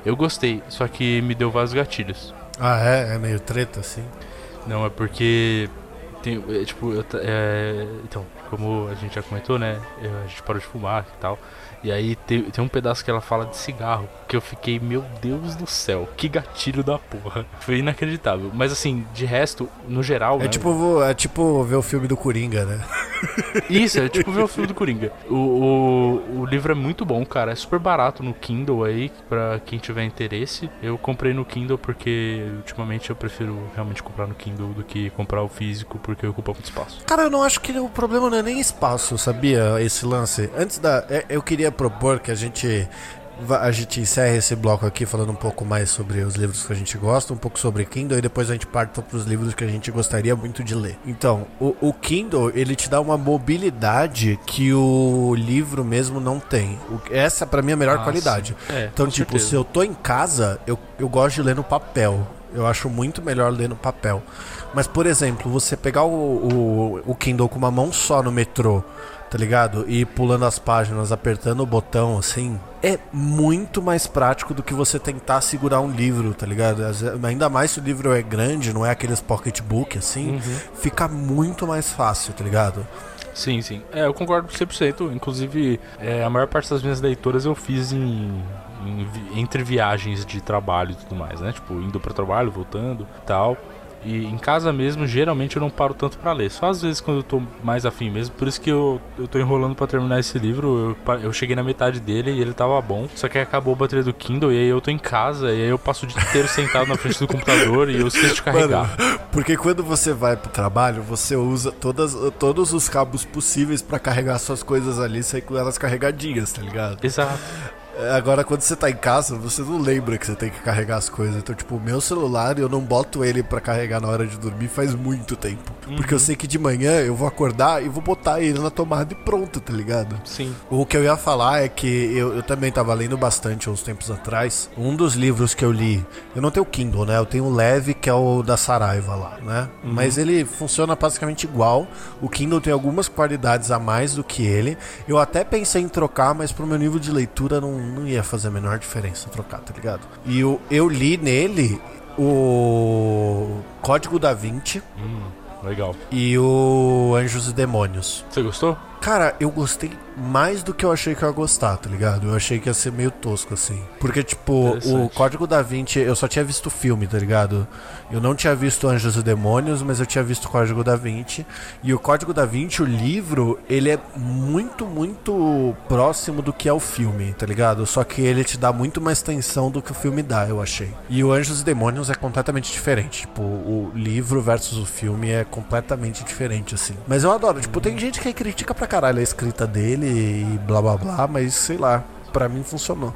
Eu gostei, só que me deu vários gatilhos. Ah, é? É meio treta, assim? Não, é porque. Tem, é, tipo, eu é, então, como a gente já comentou, né? eu- a gente parou de fumar e tal. E aí tem, tem um pedaço que ela fala de cigarro. Que eu fiquei, meu Deus do céu, que gatilho da porra. Foi inacreditável. Mas assim, de resto, no geral. É né, tipo, é tipo ver o filme do Coringa, né? Isso, é tipo ver o filme do Coringa. O, o, o livro é muito bom, cara. É super barato no Kindle aí, pra quem tiver interesse. Eu comprei no Kindle porque ultimamente eu prefiro realmente comprar no Kindle do que comprar o físico, porque ocupa muito espaço. Cara, eu não acho que o problema não é nem espaço, sabia? Esse lance. Antes da. é- Eu queria propor que a gente. A gente encerre esse bloco aqui falando um pouco mais sobre os livros que a gente gosta, um pouco sobre Kindle e depois a gente parte para os livros que a gente gostaria muito de ler. Então, o, o Kindle ele te dá uma mobilidade que o livro mesmo não tem. O- essa pra mim é a melhor Ah, qualidade. É, Então, tipo, certeza. se eu tô em casa, eu, eu gosto de ler no papel. Eu acho muito melhor ler no papel. Mas, por exemplo, você pegar o, o, o Kindle com uma mão só no metrô, tá ligado? E pulando as páginas, apertando o botão, assim, é muito mais prático do que você tentar segurar um livro, tá ligado? Ainda mais se o livro é grande, não é aqueles pocketbook, assim, fica muito mais fácil, tá ligado? Sim, sim. É, eu concordo 100%. Inclusive, é, a maior parte das minhas leituras eu fiz em, em entre viagens de trabalho e tudo mais, né? Tipo, indo pro trabalho, voltando e tal. E em casa mesmo, geralmente eu não paro tanto pra ler. Só às vezes quando eu tô mais afim mesmo. Por isso que eu, eu tô enrolando pra terminar esse livro. Eu, eu cheguei na metade dele e ele tava bom. Só que aí acabou a bateria do Kindle e aí eu tô em casa. E aí eu passo o dia inteiro sentado na frente do computador e eu esqueço de carregar. Porque quando você vai pro trabalho, você usa todas, todos os cabos possíveis pra carregar suas coisas ali, sair com elas carregadinhas, tá ligado? Exato. É, Agora, quando você tá em casa, você não lembra que você tem que carregar as coisas. Então, tipo, o meu celular, eu não boto ele pra carregar na hora de dormir faz muito tempo. Porque eu sei que de manhã eu vou acordar e vou botar ele na tomada e pronto, tá ligado? Sim. O que eu ia falar é que eu, eu também tava lendo bastante uns tempos atrás. Um dos livros que eu li, eu não tenho o Kindle, né? Eu tenho o Leve, que é o da Saraiva lá, né? Mas ele funciona basicamente igual. O Kindle tem algumas qualidades a mais do que ele. Eu até pensei em trocar, mas pro meu nível de leitura não, não ia fazer a menor diferença trocar, tá ligado? E eu, eu li nele o Código da Vinci Hum, legal. e o Anjos e Demônios. Você gostou? Cara, eu gostei mais do que eu achei que eu ia gostar, tá ligado? Eu achei que ia ser meio tosco, assim. Porque, tipo, o. Código da Vinci, eu só tinha visto o filme, tá ligado? Eu não tinha visto Anjos e Demônios, mas eu tinha visto o Código da Vinci. E o Código da Vinci, o livro, ele é muito, muito próximo do que é o filme, tá ligado? Só que ele te dá muito mais tensão do que o filme dá, eu achei. E o Anjos e Demônios é completamente diferente. Tipo, o livro versus o filme é completamente diferente, assim. Mas eu adoro. Tipo, tem gente que critica pra caralho a escrita dele e blá blá blá, mas sei lá. Pra mim funcionou.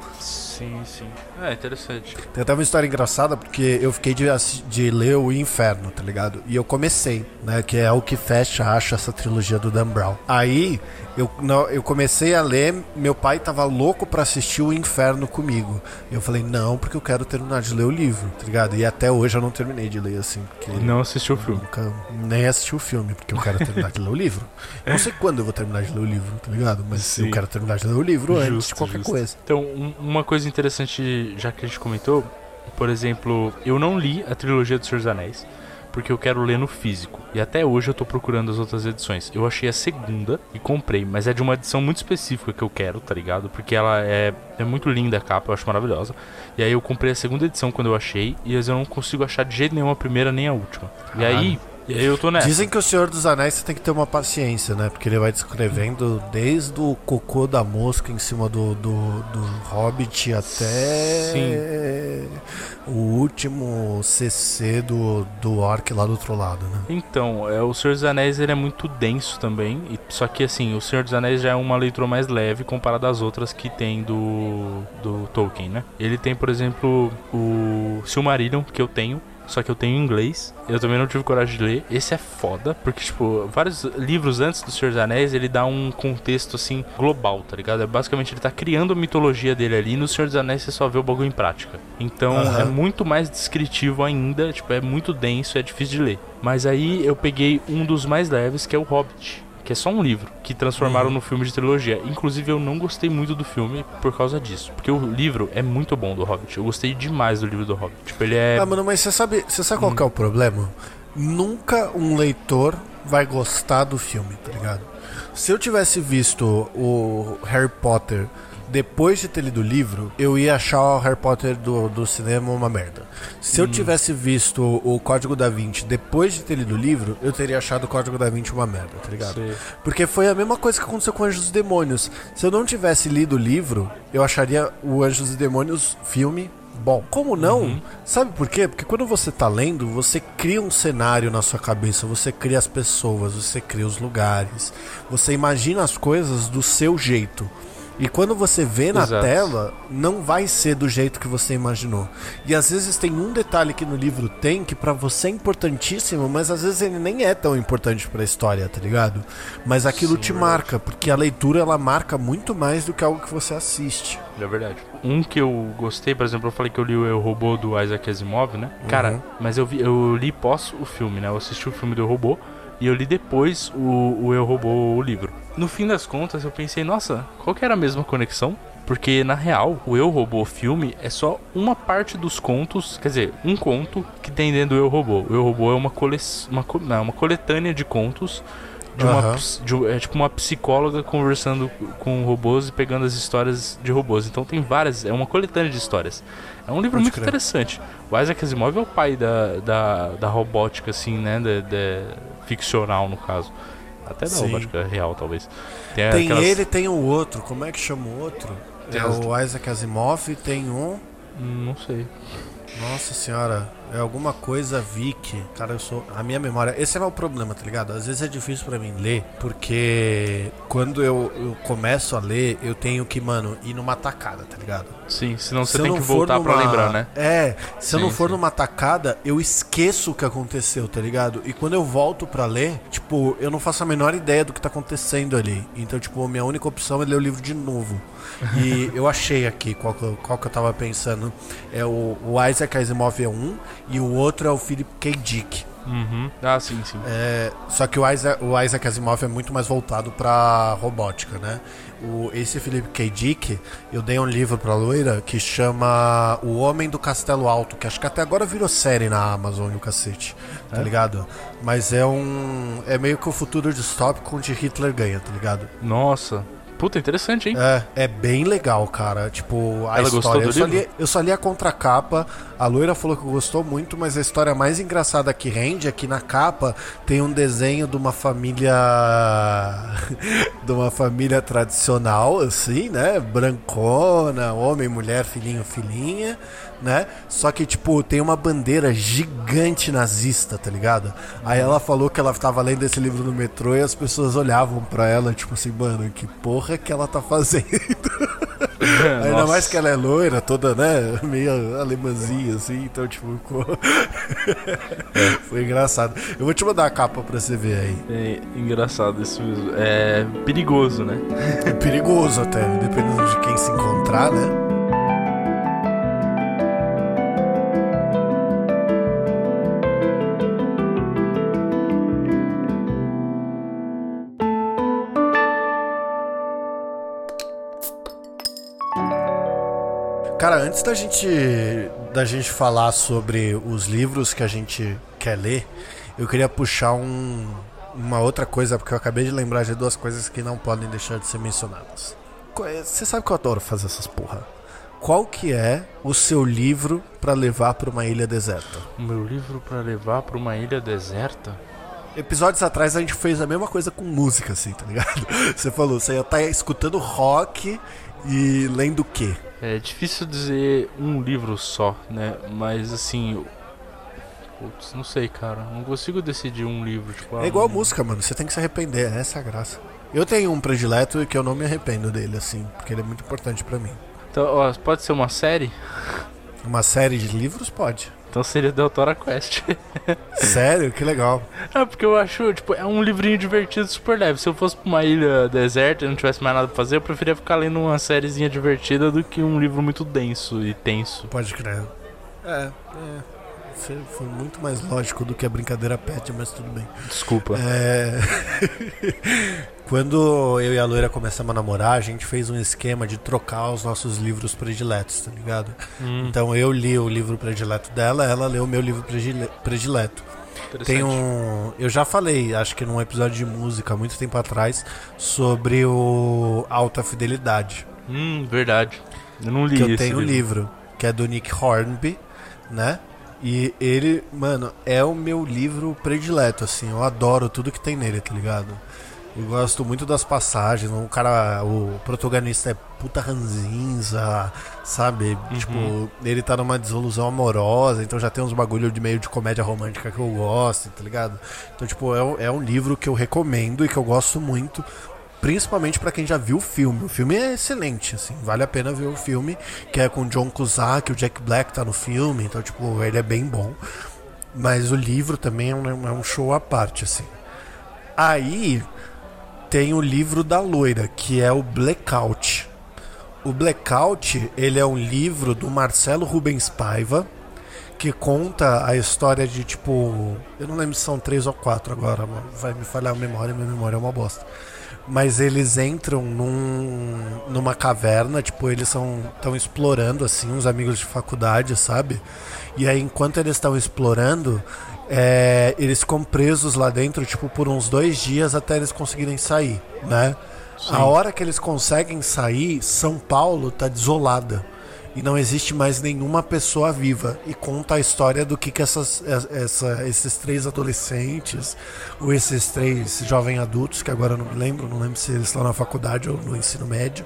Sim, sim. É, interessante. Tem até uma história engraçada porque eu fiquei de, de ler o Inferno, tá ligado? E eu comecei, né? Que é o que fecha, acho, essa trilogia do Dan Brown. Aí eu, não, eu comecei a ler, meu pai tava louco pra assistir o Inferno comigo. E eu falei, não, porque eu quero terminar de ler o livro, tá ligado? E até hoje eu não terminei de ler, assim. Porque Não assistiu o filme. Nunca, nem assisti o filme, porque eu quero terminar de ler o livro. Eu não sei quando eu vou terminar de ler o livro, tá ligado? Mas Sim. eu quero terminar de ler o livro antes de Justo, qualquer justo. coisa. Então, um- uma coisa interessante, já que a gente comentou, por exemplo, eu não li a trilogia dos Senhor dos Anéis porque eu quero ler no físico. E até hoje eu tô procurando as outras edições. Eu achei a segunda e comprei, mas é de uma edição muito específica que eu quero, tá ligado? Porque ela é, é muito linda a capa, eu acho maravilhosa. E aí eu comprei a segunda edição quando eu achei, e eu não consigo achar de jeito nenhum a primeira nem a última. E aí, e aí eu tô nessa. Dizem que o Senhor dos Anéis você tem que ter uma paciência, né? Porque ele vai descrevendo desde o cocô da mosca em cima do, do, do Hobbit até Sim. o último CC do, do Orc lá do outro lado, né? Então, é, o Senhor dos Anéis ele é muito denso também. E, só que assim, o Senhor dos Anéis já é uma leitura mais leve comparado às outras que tem do, do Tolkien, né? Ele tem, por exemplo, o Silmarillion, que eu tenho, só que eu tenho em inglês. Eu também não tive coragem de ler. Esse é foda, porque, tipo, vários livros antes do Senhor dos Anéis, ele dá um contexto, assim, global, tá ligado? É basicamente ele tá criando a mitologia dele ali, e no Senhor dos Anéis você só vê o bagulho em prática. Então Aham. é muito mais descritivo ainda, tipo, é muito denso, é difícil de ler. Mas aí eu peguei um dos mais leves, que é o Hobbit. Que é só um livro, que transformaram no filme de trilogia. Inclusive, eu não gostei muito do filme por causa disso. Porque o livro é muito bom do Hobbit. Eu gostei demais do livro do Hobbit. Tipo, ele é. Ah, mano, mas você sabe, você sabe Hum. qual que é o problema? Nunca um leitor vai gostar do filme, tá ligado? Se eu tivesse visto o Harry Potter depois de ter lido o livro, eu ia achar o Harry Potter do, do cinema uma merda. Se eu Hum. tivesse visto o Código da Vinci depois de ter lido o livro, eu teria achado o Código da Vinci uma merda, tá ligado? Sei. Porque foi a mesma coisa que aconteceu com Anjos e Demônios. Se eu não tivesse lido o livro, eu acharia o Anjos e Demônios filme bom. Como não? Sabe por quê? Porque quando você tá lendo, você cria um cenário na sua cabeça, você cria as pessoas, você cria os lugares, você imagina as coisas do seu jeito. E quando você vê na Exato. tela, não vai ser do jeito que você imaginou. E às vezes tem um detalhe que no livro tem que pra você é importantíssimo, mas às vezes ele nem é tão importante pra história, tá ligado? Mas aquilo Sim, te verdade. marca, porque a leitura ela marca muito mais do que algo que você assiste. É verdade. Um que eu gostei, por exemplo, eu falei que eu li o Eu Robô do Isaac Asimov, né? Cara, Uhum. mas eu, vi, eu li pós o filme, né? Eu assisti o filme do Robô e eu li depois o, o Eu Robô, o livro. No fim das contas, eu pensei, nossa, qual que era a mesma conexão? Porque, na real, o Eu Robô filme é só uma parte dos contos, quer dizer, um conto que tem dentro do Eu Robô. O Eu Robô é uma, cole... uma, co- não, uma coletânea de contos de uma, ps- de é tipo uma psicóloga conversando com robôs e pegando as histórias de robôs. Então tem várias, é uma coletânea de histórias. É um livro Pode muito crer. interessante. O Isaac Asimov é o pai da, da, da robótica, assim, né? Da, da- ficcional, no caso. Até da Sim. robótica real, talvez. Tem, Tem aquelas- ele, tem o outro. Como é que chama o outro? Tem É as- o Isaac Asimov, tem um. Hum, Não sei. Nossa senhora, é alguma coisa Vic. Cara, eu sou. A minha memória. Esse é o meu problema, tá ligado? Às vezes é difícil pra mim ler, porque quando eu, eu começo a ler, eu tenho que, mano, ir numa tacada, tá ligado? Sim, senão você Se tem não que voltar pra numa- lembrar, né? É, se eu não Sim, for sim. numa tacada, eu esqueço o que aconteceu, tá ligado? E quando eu volto pra ler, tipo, eu não faço a menor ideia do que tá acontecendo ali. Então, tipo, a minha única opção é ler o livro de novo. E eu achei aqui qual que, eu- qual que eu tava pensando. É o, o Isaac Asimov é um e o outro é o Philip K. Dick. Uhum. Ah, sim, sim. É, só que o Isaac, o Isaac Asimov é muito mais voltado pra robótica, né? O, esse Philip K. Dick, eu dei um livro pra loira que chama O Homem do Castelo Alto, que acho que até agora virou série na Amazon e o cacete, tá É? ligado? Mas é um. É meio que o futuro distópico onde Hitler ganha, tá ligado? Nossa. Puta, interessante, hein? É, é bem legal, cara. Tipo, a Ela história. eu, só livro? li, eu só li a contracapa. A loira falou que gostou muito, mas a história mais engraçada que rende é que na capa tem um desenho de uma família. De uma família tradicional, assim, né? Brancona, homem, mulher, filhinho, filhinha, né? Só que, tipo, tem uma bandeira gigante nazista, tá ligado? Aí ela falou que ela tava lendo esse livro no metrô e as pessoas olhavam pra ela, tipo assim, mano, que porra que ela tá fazendo? Ainda Nossa. mais que ela é loira, toda, né? Meio alemãzinha, assim, então, tipo, ficou. Foi engraçado. Eu vou te mandar a capa pra você ver aí. É engraçado isso mesmo. É perigoso, né? É perigoso até, dependendo de quem se encontrar, né? Cara, antes da gente da gente falar sobre os livros que a gente quer ler, eu queria puxar um, uma outra coisa, porque eu acabei de lembrar de duas coisas que não podem deixar de ser mencionadas. Você sabe que eu adoro fazer essas porra. Qual que é o seu livro para levar para uma ilha deserta? O meu livro para levar para uma ilha deserta? Episódios atrás a gente fez a mesma coisa com música, assim, tá ligado? Você falou, você ia estar tá escutando rock e lendo o quê? É difícil dizer um livro só, né? Mas assim. Putz, não sei, cara. Não consigo decidir um livro. Tipo, é igual música, mano. Você tem que se arrepender. Essa é a graça. Eu tenho um predileto e que eu não me arrependo dele, assim. Porque ele é muito importante para mim. Então, ó, pode ser uma série? Uma série de livros? Pode. Então seria Deltora Quest. Sério? Que legal. É, porque eu acho, tipo, é um livrinho divertido, super leve. Se eu fosse pra uma ilha deserta e não tivesse mais nada pra fazer, eu preferia ficar lendo uma sériezinha divertida do que um livro muito denso e tenso. Pode crer. É, é. Foi muito mais lógico do que a brincadeira pet, mas tudo bem. Desculpa. É... Quando eu e a loira começamos a namorar, a gente fez um esquema de trocar os nossos livros prediletos, tá ligado? Hum. Então eu li o livro predileto dela, ela leu o meu livro predileto. Tem um. Eu já falei, acho que num episódio de música, muito tempo atrás, sobre o Alta Fidelidade. Hum, verdade. Eu não li que eu tenho um livro, que é do Nick Hornby, né? E ele, mano, é o meu livro predileto, assim. Eu adoro tudo que tem nele, tá ligado? Eu gosto muito das passagens. O cara, o protagonista é puta ranzinza, sabe? Uhum. Tipo, ele tá numa desilusão amorosa, então já tem uns bagulho de meio de comédia romântica que eu gosto, tá ligado? Então, tipo, é, é um livro que eu recomendo e que eu gosto muito. Principalmente para quem já viu o filme. O filme é excelente, assim, vale a pena ver o filme, que é com John Cusack, o Jack Black tá no filme, então, tipo, ele é bem bom. Mas o livro também é um, é um show à parte, assim. Aí, tem o livro da loira, que é o Blackout. O Blackout, ele é um livro do Marcelo Rubens Paiva, que conta a história de tipo, eu não lembro se são três ou quatro agora, vai me falhar a memória, minha memória é uma bosta. Mas eles entram num, numa caverna, tipo, eles são estão explorando assim, uns amigos de faculdade, sabe? E aí enquanto eles estão explorando, é, eles ficam presos lá dentro, tipo, por uns dois dias até eles conseguirem sair, né? Sim. A hora que eles conseguem sair, São Paulo tá desolada e não existe mais nenhuma pessoa viva e conta a história do que, que essas, essa, esses três adolescentes ou esses três jovens adultos que agora eu não me lembro, não lembro se eles estão na faculdade ou no ensino médio,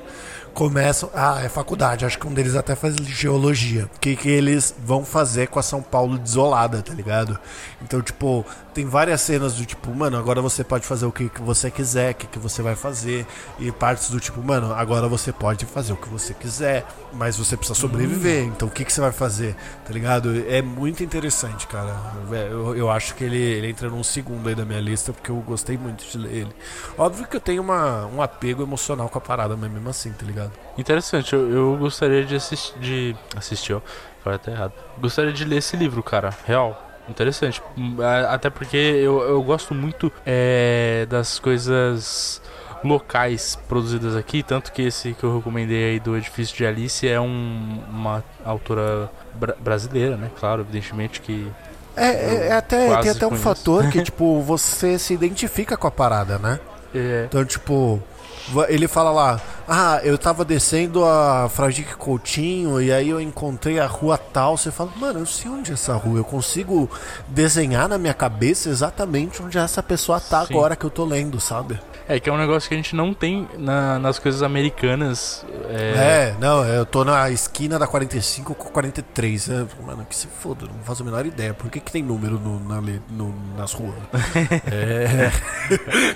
começam. Ah, é faculdade. Acho que um deles até faz geologia. O que, que eles vão fazer com a São Paulo desolada, tá ligado? Então, tipo, tem várias cenas do tipo, mano, agora você pode fazer o que, você quiser, o que, que você vai fazer. E partes do tipo, mano, agora você pode fazer o que você quiser, mas você precisa sobreviver. Hum. Então, o que, que você vai fazer, tá ligado? É muito interessante, cara. Eu, eu acho que ele, ele entra num segundo aí da minha lista, porque eu gostei muito de ler ele. Óbvio que eu tenho uma, um apego emocional com a parada, mas mesmo assim, tá ligado? Interessante, eu, eu gostaria de assistir. De... Assistir, ó. Foi até errado. Gostaria de ler esse livro, cara. Real. Interessante. Até porque eu, eu gosto muito é, das coisas locais produzidas aqui, tanto que esse que eu recomendei aí do Edifício de Alice é um, uma autora bra brasileira, né? Claro, evidentemente que é, é, é até tem até um fator que tipo você se identifica com a parada, né? É. Então tipo ele fala lá, ah, eu tava descendo a Fradique Coutinho e aí eu encontrei a rua tal. Você fala, mano, eu sei onde é essa rua. Eu consigo desenhar na minha cabeça exatamente onde essa pessoa tá Sim. agora que eu tô lendo, sabe? É, que é um negócio que a gente não tem na, nas coisas americanas. É... é... não, eu tô na esquina da 45 com 43. Né? Mano, que se foda, não faço a menor ideia. Por que, que tem número no, na, no, nas ruas? é...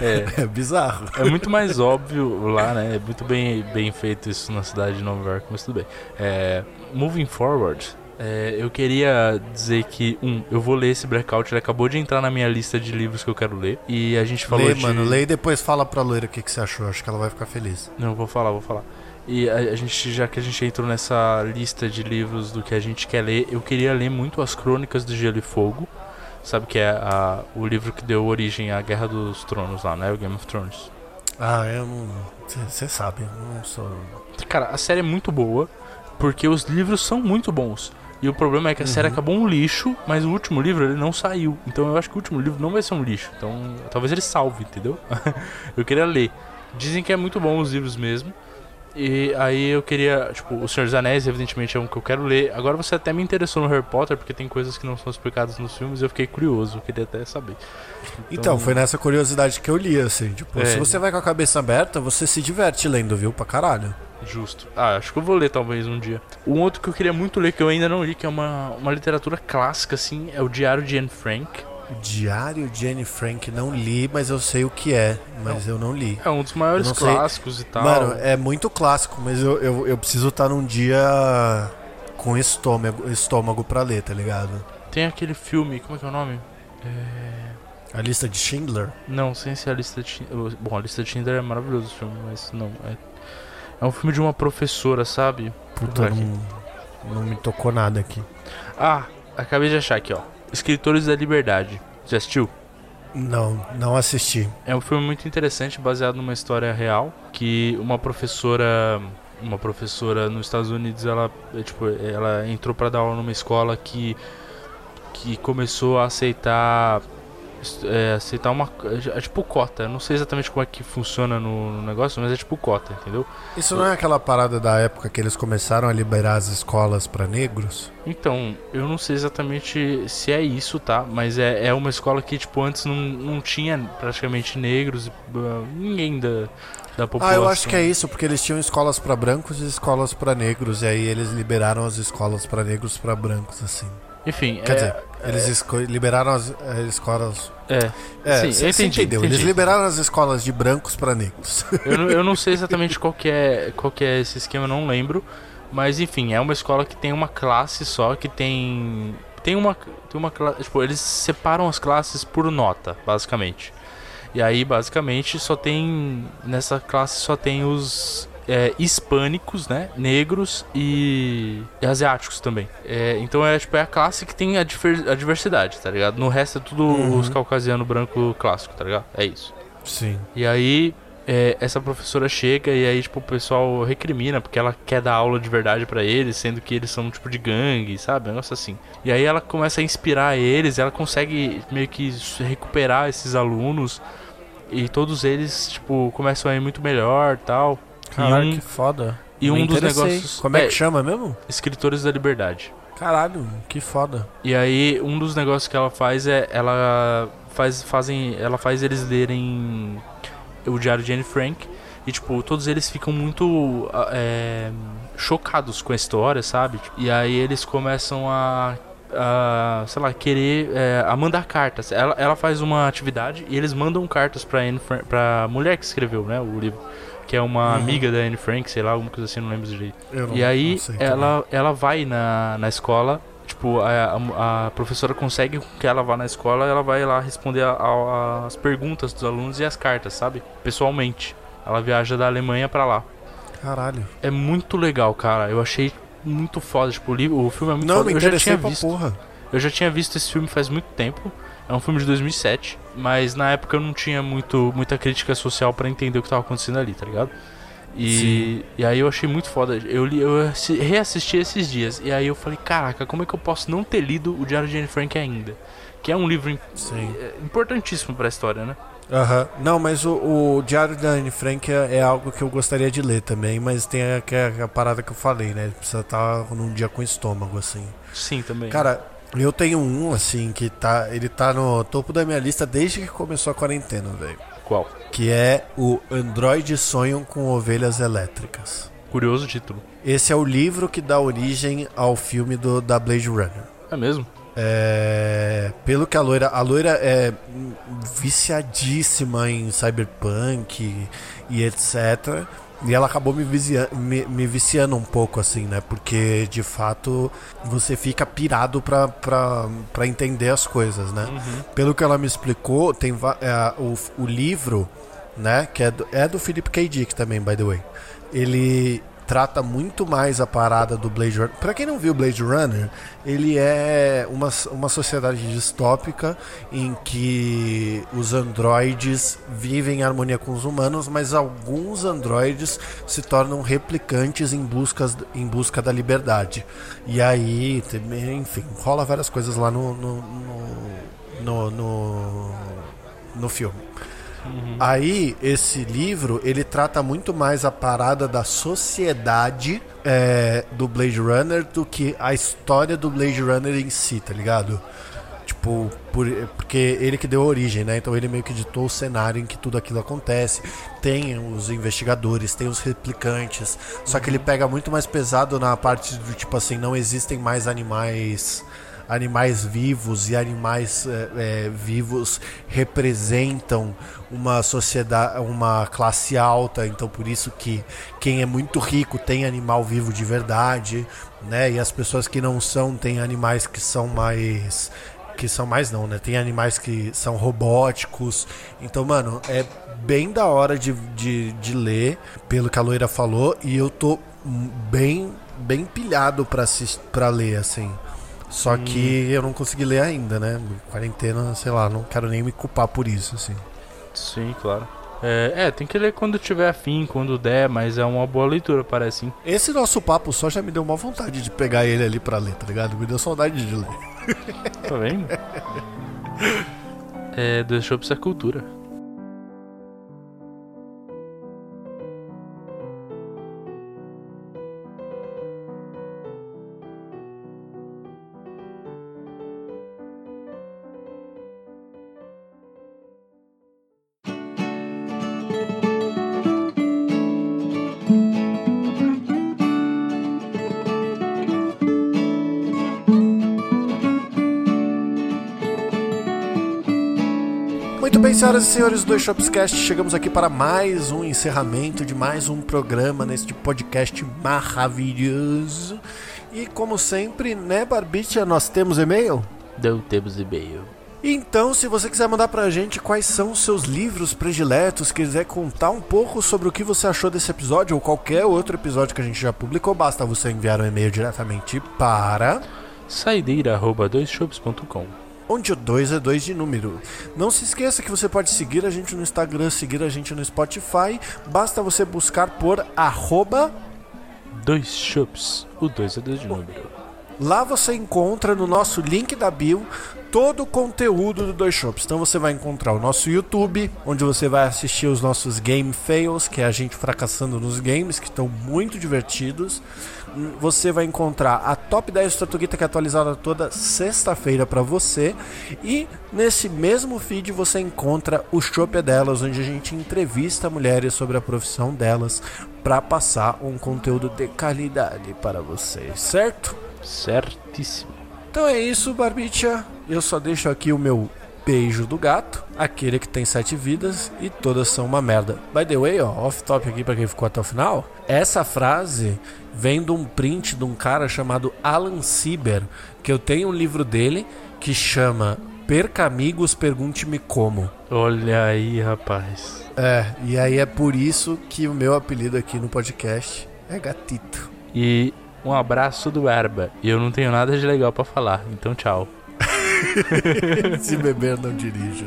é... é bizarro. É muito mais óbvio lá, né? É muito bem, bem feito isso na cidade de Nova York, mas tudo bem. É, moving forward, é, eu queria dizer que, um, eu vou ler esse Blackout, ele acabou de entrar na minha lista de livros que eu quero ler. E a gente falou lê, de... mano, lê e depois fala pra loira o que, que você achou, acho que ela vai ficar feliz. Não, vou falar, vou falar. E a, a, gente, já que a gente entrou nessa lista de livros do que a gente quer ler, eu queria ler muito As Crônicas do Gelo e Fogo. Sabe que é a, o livro que deu origem à Guerra dos Tronos lá, né? O Game of Thrones. Ah, eu não. Você sabe, eu não sou. Cara, a série é muito boa. Porque os livros são muito bons. E o problema é que a série acabou um lixo, mas o último livro ele não saiu. Então eu acho que o último livro não vai ser um lixo. Então talvez ele salve, entendeu? eu queria ler. Dizem que é muito bom os livros mesmo. E aí eu queria, tipo, O Senhor dos Anéis, evidentemente, é um que eu quero ler. Agora você até me interessou no Harry Potter, porque tem coisas que não são explicadas nos filmes e eu fiquei curioso, eu queria até saber. Então, foi nessa curiosidade que eu li, assim. Tipo, É. se você vai com a cabeça aberta, você se diverte lendo, viu? Pra caralho. Justo. Ah, acho que eu vou ler talvez um dia. Um outro que eu queria muito ler, que eu ainda não li, que é uma, uma literatura clássica, assim, é o Diário de Anne Frank. Diário de Anne Frank não li, mas eu sei o que é. Mas eu não li. É um dos maiores não sei. clássicos e tal. Mano, é muito clássico, mas eu, eu, eu preciso estar num dia com estômago, estômago pra ler, tá ligado? Tem aquele filme, como é que é o nome? A lista de Schindler. Não, sem ser a lista de Schindler. Bom, a lista de Schindler é maravilhoso o filme, mas não. É, é um filme de uma professora, sabe? Puta, não, não me tocou nada aqui. Ah, acabei de achar aqui, ó. Escritores da Liberdade. Já assistiu? Não, não assisti. É um filme muito interessante, baseado numa história real, que uma professora, uma professora nos Estados Unidos, ela, é, tipo, ela entrou para dar aula numa escola que que começou a aceitar é, aceitar uma é tipo cota. Eu não sei exatamente como é que funciona no, no negócio, mas é tipo cota, entendeu? Isso não é aquela parada da época que eles começaram a liberar as escolas pra negros? Então, eu não sei exatamente se é isso, tá? Mas é, é uma escola que, tipo, antes não, não tinha praticamente negros, uh, ninguém da, da população. Ah, eu acho que é isso, porque eles tinham escolas pra brancos e escolas pra negros, e aí eles liberaram as escolas pra negros pra brancos, assim. Enfim, Quer é, dizer, eles esco- liberaram as eh, escolas. é. É, Sim, entendi, entendeu? Eles entendi. liberaram as escolas de brancos pra negros. Eu, não- eu não sei exatamente qual que, é, qual que é esse esquema, não lembro. Mas enfim, é uma escola que tem uma classe só, que tem. Tem uma. Tem uma. Tipo, eles separam as classes por nota, basicamente. E aí, basicamente, só tem. Nessa classe só tem os é, hispânicos, né? Negros e, e asiáticos também. É, então é tipo é a classe que tem a, difer- a diversidade, tá ligado? No resto é tudo Uhum. os caucasiano branco clássico, tá ligado? É isso. Sim. E aí, é, essa professora chega e aí, tipo, o pessoal recrimina porque ela quer dar aula de verdade pra eles, sendo que eles são um tipo de gangue, sabe? Um negócio assim. E aí ela começa a inspirar eles, ela consegue meio que recuperar esses alunos e todos eles, tipo, começam a ir muito melhor tal. Caralho, um, que foda. e Me um dos negócios. Como é, é, que chama mesmo? Escritores da Liberdade. Caralho, que foda. E aí, um dos negócios que ela faz é ela faz fazem, ela faz eles lerem o Diário de Anne Frank e tipo, todos eles ficam muito ah, é, chocados com a história, sabe? E aí eles começam a a, sei lá, querer é, a mandar cartas. Ela, ela faz uma atividade e eles mandam cartas pra, Anne Frank, pra mulher que escreveu, né, o livro, que é uma Uhum. amiga da Anne Frank, sei lá, alguma coisa assim, não lembro direito. Não- E aí também. ela, ela vai na, na escola, tipo, a, a, a professora consegue que ela vá na escola, ela vai lá responder a- as perguntas dos alunos e as cartas, sabe? Pessoalmente. Ela viaja da Alemanha pra lá. Caralho. É muito legal, cara. Eu achei muito foda, tipo, o, livro, o filme é muito Não, foda. me Eu já tinha visto. porra. Eu já tinha visto esse filme faz muito tempo. É um filme de 2007, mas na época eu não tinha muito, muita crítica social pra entender o que tava acontecendo ali, tá ligado? E, e aí eu achei muito foda. Eu, li, eu assi- reassisti esses dias. E aí eu falei, caraca, como é que eu posso não ter lido o Diário de Anne Frank ainda? Que é um livro im- Sim. é, importantíssimo pra história, né? Aham. Não, mas o, o Diário da Anne Frank é, é algo que eu gostaria de ler também, mas tem a, que é a parada que eu falei, né? Precisa estar num dia com estômago, assim. Sim, também. Cara, eu tenho um, assim, que tá. Ele tá no topo da minha lista desde que começou a quarentena, velho. Qual? Que é o Android Sonham com Ovelhas Elétricas. Curioso título. Esse é o livro que dá origem ao filme do, da Blade Runner. É mesmo? É, pelo que a loira. A loira é viciadíssima em cyberpunk e, e etc. E ela acabou me, vicia- me- me viciando um pouco, assim, né? Porque de fato você fica pirado pra, pra, pra entender as coisas, né? Pelo que ela me explicou, tem é, o, o livro, né? Que é do, é do Philip K. Dick também, by the way. Ele trata muito mais a parada do Blade Runner. Pra quem não viu Blade Runner, ele é uma, uma sociedade distópica em que os androides vivem em harmonia com os humanos, mas alguns androides se tornam replicantes em, buscas, em busca da liberdade. E aí, enfim, rola várias coisas lá no, no, no, no, no filme. Uhum. Aí, esse livro, ele trata muito mais a parada da sociedade é, do Blade Runner do que a história do Blade Runner em si, tá ligado? Tipo, por, porque ele que deu origem, né? Então ele meio que ditou o cenário em que tudo aquilo acontece. Tem os investigadores, tem os replicantes. Só que ele pega muito mais pesado na parte do tipo assim, não existem mais animais animais vivos e animais é, é, vivos representam uma sociedade, uma classe alta, então por isso que quem é muito rico tem animal vivo de verdade, né? E as pessoas que não são têm animais que são mais que são mais não, né? Tem animais que são robóticos. Então, mano, é bem da hora de, de, de ler, pelo que a loira falou, e eu tô bem bem pilhado para para ler assim. Só hum. que eu não consegui ler ainda, né? Quarentena, sei lá, não quero nem me culpar por isso, assim. Sim, claro. É, é, tem que ler quando tiver afim, quando der, mas é uma boa leitura, parece. Hein? Esse nosso papo só já me deu uma vontade de pegar ele ali pra ler, tá ligado? Me deu saudade de ler. Tá vendo? é, deixou pra ser cultura. Senhoras e senhores do Shopscast, chegamos aqui para mais um encerramento de mais um programa neste podcast maravilhoso. E como sempre, né, Barbicha, nós temos e-mail? Não temos e-mail. Então, se você quiser mandar pra gente quais são os seus livros prediletos, quiser contar um pouco sobre o que você achou desse episódio ou qualquer outro episódio que a gente já publicou, basta você enviar um e-mail diretamente para saideira@doisshops.com onde o 2 é 2 de número. Não se esqueça que você pode seguir a gente no Instagram, seguir a gente no Spotify. Basta você buscar por arroba... Dois Shops. O 2 é 2 de número. Lá você encontra no nosso link da bio todo o conteúdo do Dois Shops. Então você vai encontrar o nosso YouTube, onde você vai assistir os nossos game fails, que é a gente fracassando nos games, que estão muito divertidos você vai encontrar a Top 10 Tortuguita que é atualizada toda sexta-feira para você. E nesse mesmo feed você encontra o Shop delas, onde a gente entrevista mulheres sobre a profissão delas para passar um conteúdo de qualidade para vocês, certo? Certíssimo. Então é isso, Barbicha. Eu só deixo aqui o meu beijo do gato, aquele que tem sete vidas e todas são uma merda. By the way, ó, off top aqui para quem ficou até o final, essa frase vem de um print de um cara chamado Alan Sieber, que eu tenho um livro dele que chama Perca Amigos, Pergunte-me Como. Olha aí, rapaz. É, e aí é por isso que o meu apelido aqui no podcast é Gatito. E um abraço do Erba. E eu não tenho nada de legal para falar, então tchau. se beber, não dirija.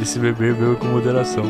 E se beber, beba com moderação.